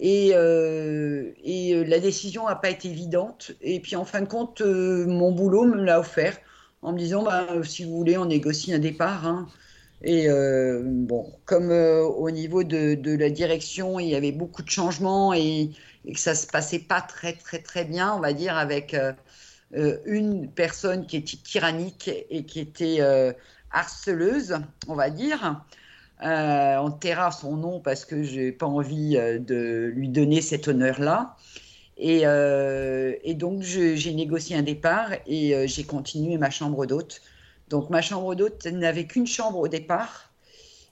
Et, euh, et euh, la décision n'a pas été évidente. Et puis, en fin de compte, euh, mon boulot me l'a offert en me disant, ben, si vous voulez, on négocie un départ. hein. Et bon, comme au niveau de, de la direction, il y avait beaucoup de changements et que ça se passait pas très très très bien, on va dire, avec euh, euh, une personne qui était tyrannique et qui était euh, harceleuse, on va dire. Euh, on taira son nom parce que j'ai pas envie euh, de lui donner cet honneur-là. Et, et donc j'ai négocié un départ et j'ai continué ma chambre d'hôte. Donc ma chambre d'hôte n'avait qu'une chambre au départ.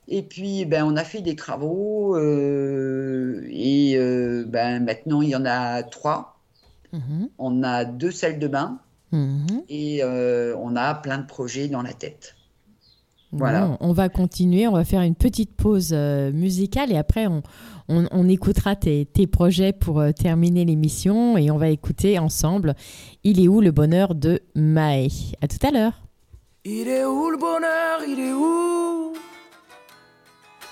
Et puis ben, on a fait des travaux euh, et euh, ben, maintenant il y en a trois. Mhm. On a deux salles de bain Mhm. et euh, on a plein de projets dans la tête. Voilà. Bon, on va continuer, on va faire une petite pause euh, musicale et après on, on- on écoutera tes, tes projets pour euh, terminer l'émission et on va écouter ensemble Il est où le bonheur de Maë. À tout à l'heure. Il est où le bonheur? Il est où?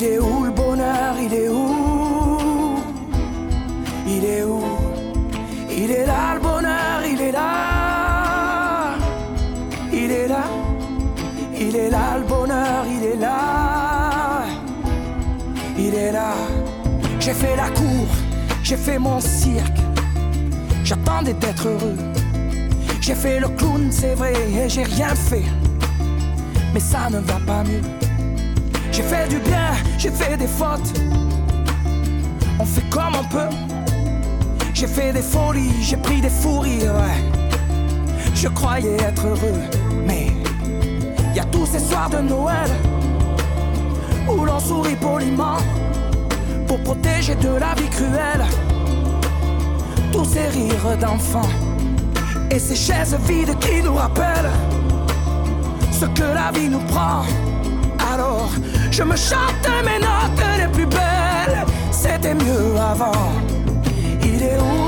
Il est où le bonheur? Il est où? Il est où? Il est là le bonheur, il est là. Il est là. Il est là le bonheur, il est là. Il est là. J'ai fait la cour, j'ai fait mon cirque. J'attendais d'être heureux. J'ai fait le clown, c'est vrai, et j'ai rien fait. Mais ça ne va pas mieux. J'ai fait du bien, j'ai fait des fautes. On fait comme on peut. J'ai fait des folies, j'ai pris des fous rires, ouais. Je croyais être heureux, mais y a tous ces soirs de Noël où l'on sourit poliment pour protéger de la vie cruelle tous ces rires d'enfants et ces chaises vides qui nous rappellent ce que la vie nous prend. Je me chante mes notes les plus belles. C'était mieux avant. Il est où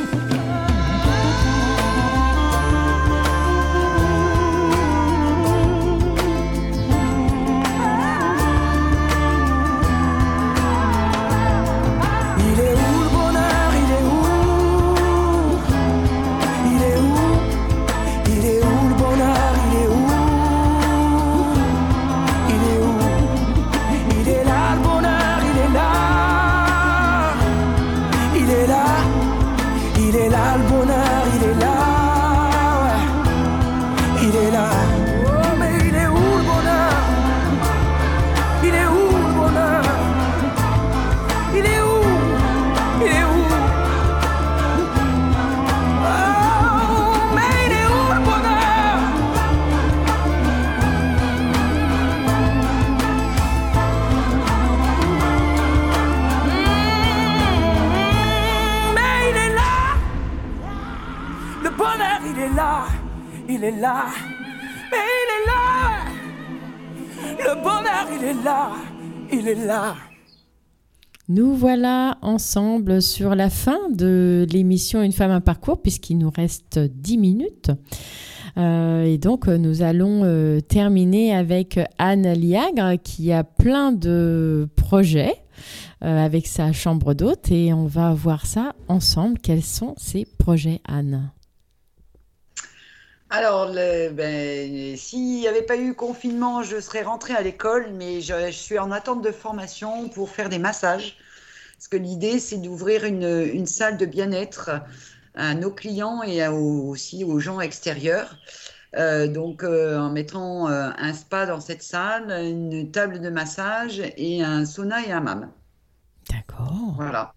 Mais il est là Le bonheur, il est là Il est là Nous voilà ensemble sur la fin de l'émission Une femme, un parcours, puisqu'il nous reste 10 minutes. Euh, et donc, nous allons euh, terminer avec Anne Liagre, qui a plein de projets euh, avec sa chambre d'hôte. Et on va voir ça ensemble. Quels sont ces projets, Anne? Alors, le- ben, s'il n'y avait pas eu confinement, je serais rentrée à l'école, mais je, je suis en attente de formation pour faire des massages. Parce que l'idée, c'est d'ouvrir une, une salle de bien-être à nos clients et à- aussi aux gens extérieurs. Euh, donc, euh, en mettant euh, un spa dans cette salle, une table de massage et un sauna et un hammam. D'accord. Voilà.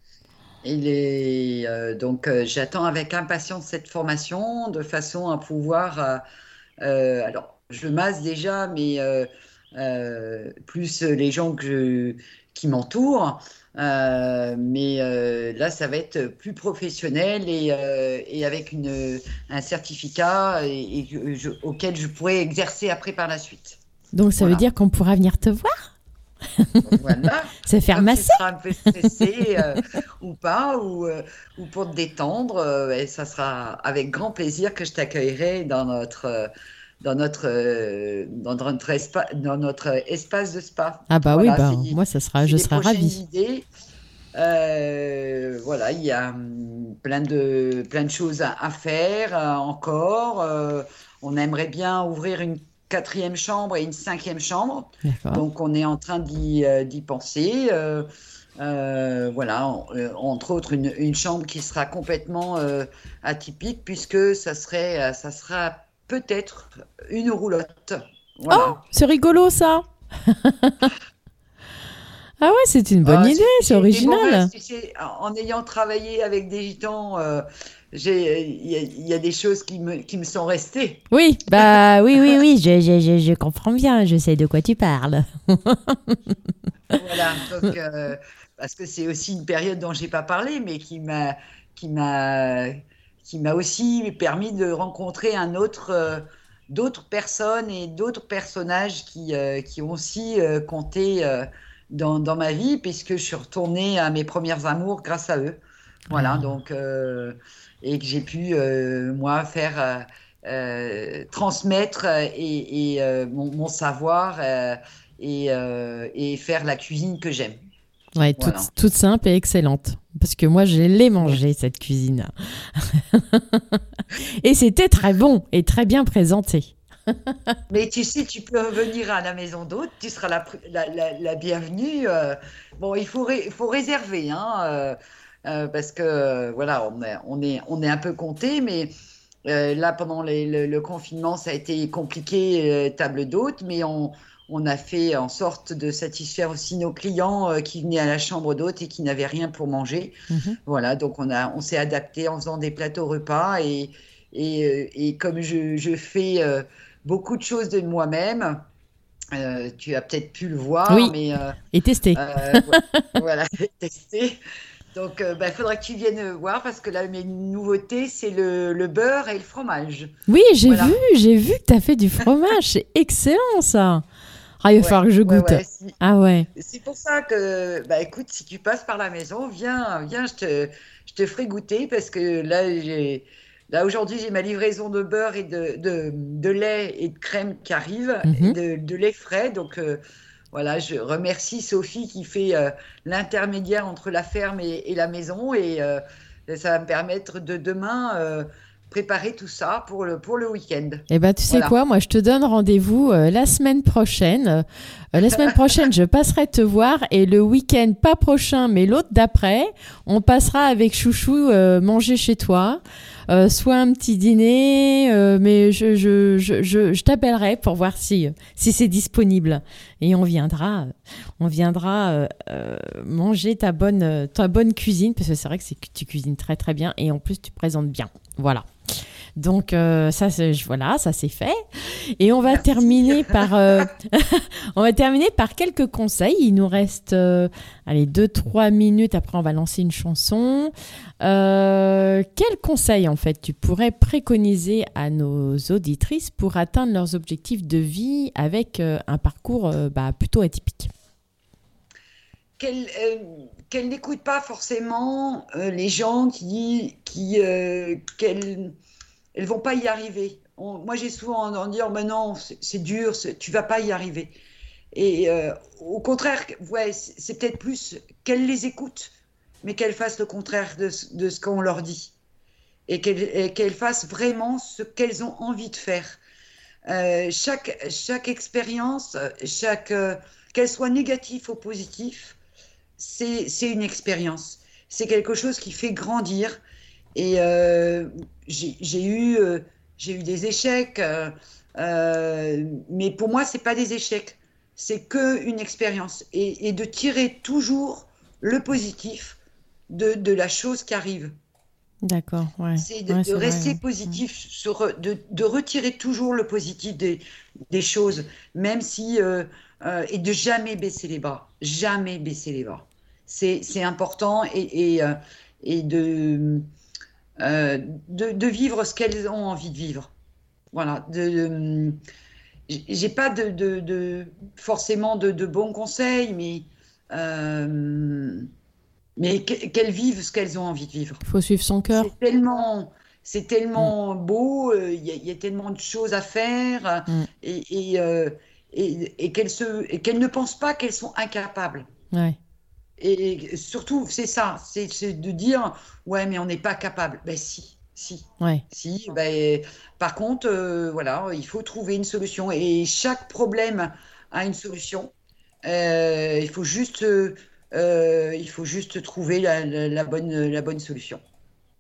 Les, euh, donc, euh, j'attends avec impatience cette formation de façon à pouvoir. euh, alors, je masse déjà, mais plus les gens que je- qui m'entourent. Mais là, ça va être plus professionnel et, et avec une, un certificat et, et que je- auquel je pourrais exercer après par la suite. Donc, ça veut dire qu'on pourra venir te voir? <laughs> Voilà. Se faire Comme tu masser seras un peu stressé euh, ou pas, ou, euh, ou pour te détendre, euh, et ça sera avec grand plaisir que je t'accueillerai dans notre, dans notre, dans notre, espa- dans notre espace de spa. Ah bah Voilà, oui, bah, moi, ça sera, je serai ravie. idées. Euh, voilà, il y a hum, plein de, plein de choses à, à faire euh, encore. Euh, on aimerait bien ouvrir une quatrième chambre et une cinquième chambre. Donc, on est en train d'y euh, penser. Euh, euh, voilà, en- entre autres, une, une chambre qui sera complètement atypique, puisque ça serait, ça sera peut-être une roulotte. Voilà. Oh, c'est rigolo ça <laughs> Ah ouais, c'est une bonne Ah, idée, c'est original. en ayant travaillé avec des gitans, euh, il y, a- il y a des choses qui me, qui me sont restées. Oui, bah oui, oui, oui, je, je, je, comprends bien, je sais de quoi tu parles. <laughs> Voilà, donc, euh, parce que c'est aussi une période dont j'ai pas parlé, mais qui m'a qui m'a qui m'a aussi permis de rencontrer un autre euh, d'autres personnes et d'autres personnages qui, euh, qui ont aussi compté dans, dans ma vie, puisque je suis retournée à mes premières amours grâce à eux. Voilà, Ah. donc, et que j'ai pu, euh, moi, faire euh, euh, transmettre et, et, mon, mon savoir et, et faire la cuisine que j'aime. Ouais, toute, Voilà. toute simple et excellente. Parce que moi, je l'ai mangée, cette cuisine. <laughs> et c'était très bon et très bien présenté. <laughs> Mais tu sais, tu peux revenir à la maison d'hôte, tu seras la, pr- la, la- la bienvenue. euh, bon, il faut, ré- faut réserver, hein, euh, euh, parce que voilà, on est, on est, on est un peu compté, mais euh, là, pendant les- le, le confinement, ça a été compliqué, euh, table d'hôte, mais on, on a fait en sorte de satisfaire aussi nos clients euh, qui venaient à la chambre d'hôte et qui n'avaient rien pour manger. Mhm. Voilà, donc on a, on s'est adapté en faisant des plateaux repas et, et, et comme je, je fais beaucoup de choses de moi-même, tu as peut-être pu le voir, Oui. mais Et testé. vo- <laughs> voilà, tester. Donc, il faudra que tu viennes voir parce que là, mes nouveautés, c'est le, le beurre et le fromage. Oui, j'ai voilà. vu, j'ai vu que tu as fait du fromage. C'est <laughs> excellent, ça. Ah, il va Ouais, falloir que je goûte. ouais, si- Ah ouais. C'est pour ça que, bah écoute, si tu passes par la maison, viens, viens, je te, je te ferai goûter parce que là, j'ai, là aujourd'hui, j'ai ma livraison de beurre et de, de, de lait et de crème qui arrive, Mhm. et de, de lait frais. Donc euh, voilà, je remercie Sophie qui fait euh, l'intermédiaire entre la ferme et, et la maison et euh, ça va me permettre de demain euh, préparer tout ça pour le, pour le week-end. Eh ben, tu sais Voilà. quoi, moi, je te donne rendez-vous euh, la semaine prochaine. Euh, la semaine <laughs> prochaine, je passerai te voir et le week-end, pas prochain, mais l'autre d'après, on passera avec Chouchou euh, manger chez toi. Soit un petit dîner, mais je, je, je, je, je t'appellerai pour voir si, si c'est disponible. Et on viendra, on viendra manger ta bonne, ta bonne cuisine, parce que c'est vrai que tu cuisines très très bien et en plus tu présentes bien. Voilà. Donc euh, ça, c'est- voilà, ça c'est fait. Et on va Merci. terminer par, euh, <laughs> on va terminer par quelques conseils. Il nous reste, euh, allez, deux trois minutes. Après, on va lancer une chanson. Euh, quels conseils en fait tu pourrais préconiser à nos auditrices pour atteindre leurs objectifs de vie avec euh, un parcours bah, plutôt atypique? Qu'elle n'écoute pas forcément euh, les gens qui qui euh, qu'elles elles vont pas y arriver. Moi j'ai souvent entendu dire mais non c'est dur, tu vas pas y arriver. Et euh, au contraire, ouais, c'est peut-être plus qu'elles les écoutent, mais qu'elles fassent le contraire de, de ce qu'on leur dit. Et qu'elles qu'elles fassent vraiment ce qu'elles ont envie de faire. Chaque, chaque expérience, chaque, qu'elle soit négative ou positive, c'est c'est une expérience. C'est quelque chose qui fait grandir. Et euh, j'ai eu, euh, j'ai eu des échecs, euh, euh, mais pour moi, c'est pas des échecs. C'est que une expérience. Et, et de tirer toujours le positif de, de la chose qui arrive. D'accord, ouais. C'est de, Ouais, de c'est vrai, rester ouais. positif, sur, de, de retirer toujours le positif des, des choses, même si. euh, euh, et de jamais baisser les bras. Jamais baisser les bras. C'est important et, et, euh, et de, euh, de, de vivre ce qu'elles ont envie de vivre. Voilà. De, de- j'ai pas de, de, forcément de, bons conseils, mais, mais que- qu'elles vivent ce qu'elles ont envie de vivre. Il faut suivre son cœur. C'est tellement, c'est tellement beau, euh, il y, a- il y a tellement de choses à faire, Mm. et, et, euh, et, et qu'elles ne pensent pas qu'elles sont incapables. Ouais. Et surtout, c'est ça, c'est de dire, ouais, mais on n'est pas capable. Ben si, si, Ouais. si. Ben, par contre, euh, voilà, il faut trouver une solution, et chaque problème a une solution. Euh, il faut juste, euh, il faut juste trouver la, la- la bonne, la bonne solution.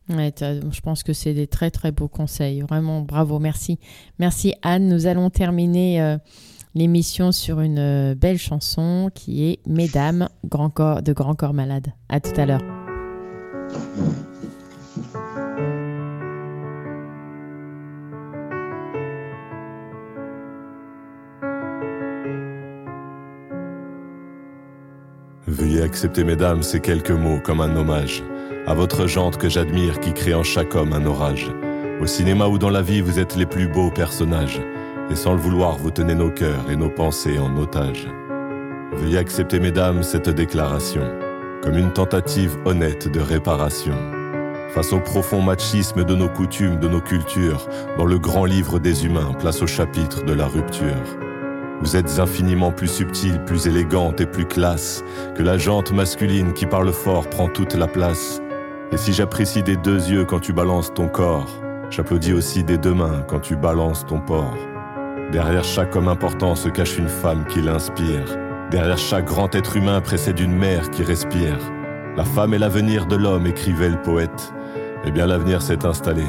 Ouais, je pense que c'est des très très beaux conseils. Vraiment, bravo, merci. Merci Anne. Nous allons terminer l'émission sur une euh, belle chanson qui est Mesdames Grand corps, de Grand Corps Malade. À tout à l'heure. Veuillez accepter, mesdames, ces quelques mots comme un hommage à votre jante que j'admire qui crée en chaque homme un orage. Au cinéma ou dans la vie, vous êtes les plus beaux personnages. Et sans le vouloir, vous tenez nos cœurs et nos pensées en otage. Veuillez accepter, mesdames, cette déclaration comme une tentative honnête de réparation. Face au profond machisme de nos coutumes, de nos cultures, dans le grand livre des humains, place au chapitre de la rupture. Vous êtes infiniment plus subtile, plus élégante et plus classe que la jante masculine qui parle fort prend toute la place. Et si j'apprécie des deux yeux quand tu balances ton corps, j'applaudis aussi des deux mains quand tu balances ton porc. Derrière chaque homme important se cache une femme qui l'inspire. Derrière chaque grand être humain précède une mère qui respire. La femme est l'avenir de l'homme, écrivait le poète. Eh bien l'avenir s'est installé,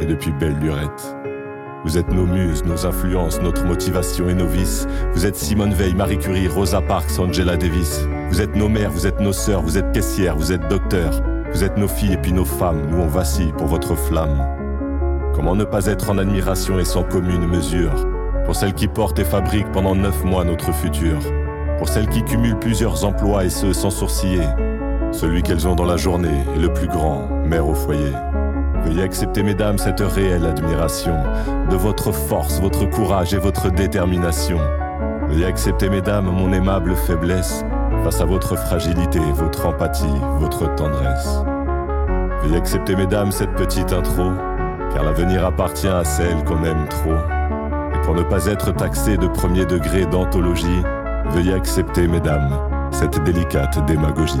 et depuis belle lurette. Vous êtes nos muses, nos influences, notre motivation et nos vices. Vous êtes Simone Veil, Marie Curie, Rosa Parks, Angela Davis. Vous êtes nos mères, vous êtes nos sœurs, vous êtes caissières, vous êtes docteurs. Vous êtes nos filles et puis nos femmes, nous on vacille pour votre flamme. Comment ne pas être en admiration et sans commune mesure? Pour celles qui portent et fabriquent pendant neuf mois notre futur pour celles qui cumulent plusieurs emplois et ce sans sourciller. Celui qu'elles ont dans la journée est le plus grand, mère au foyer. Veuillez accepter, mesdames, cette réelle admiration de votre force, votre courage et votre détermination. Veuillez accepter, mesdames, mon aimable faiblesse face à votre fragilité, votre empathie, votre tendresse. Veuillez accepter, mesdames, cette petite intro, car l'avenir appartient à celle qu'on aime trop. Pour ne pas être taxé de premier degré d'anthologie, Veuillez accepter, mesdames, cette délicate démagogie.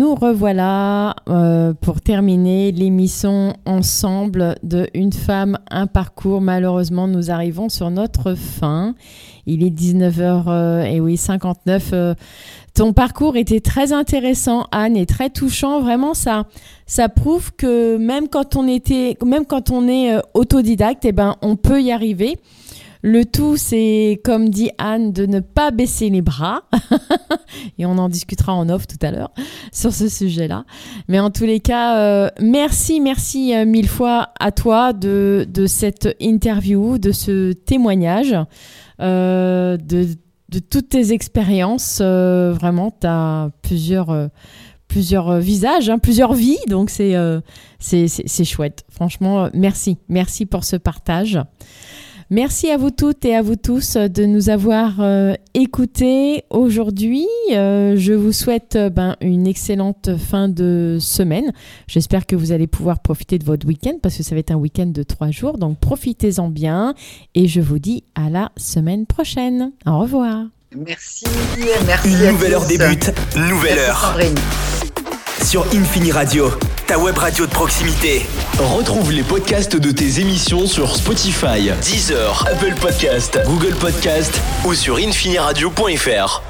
nous revoilà euh, pour terminer l'émission ensemble de Une femme, un parcours. Malheureusement, nous arrivons sur notre fin. Il est 19h et oui, 59. euh, ton parcours était très intéressant, Anne, et très touchant. Vraiment, ça, ça prouve que même quand on était, même quand on est euh, autodidacte, eh ben, on peut y arriver. Le tout, c'est, comme dit Anne, de ne pas baisser les bras. <laughs> Et on en discutera en off tout à l'heure sur ce sujet-là. Mais en tous les cas, euh, merci, merci euh, mille fois à toi de, cette interview, de ce témoignage, euh, de, toutes tes expériences. Vraiment, tu as plusieurs, visages, hein, plusieurs vies. Donc, c'est c'est chouette. Franchement, merci. Merci pour ce partage. Merci à vous toutes et à vous tous de nous avoir euh, écoutés aujourd'hui. Euh, je vous souhaite euh, ben, une excellente fin de semaine. J'espère que vous allez pouvoir profiter de votre week-end parce que ça va être un week-end de trois jours. Donc profitez-en bien et je vous dis à la semaine prochaine. Au revoir. Merci, merci. Une à nouvelle heure tous. débute, nouvelle Merci heure. Sandrine. Sur Infini Radio, ta web radio de proximité. Retrouve les podcasts de tes émissions sur Spotify, Deezer, Apple Podcast, Google Podcast ou sur infiniradio.fr.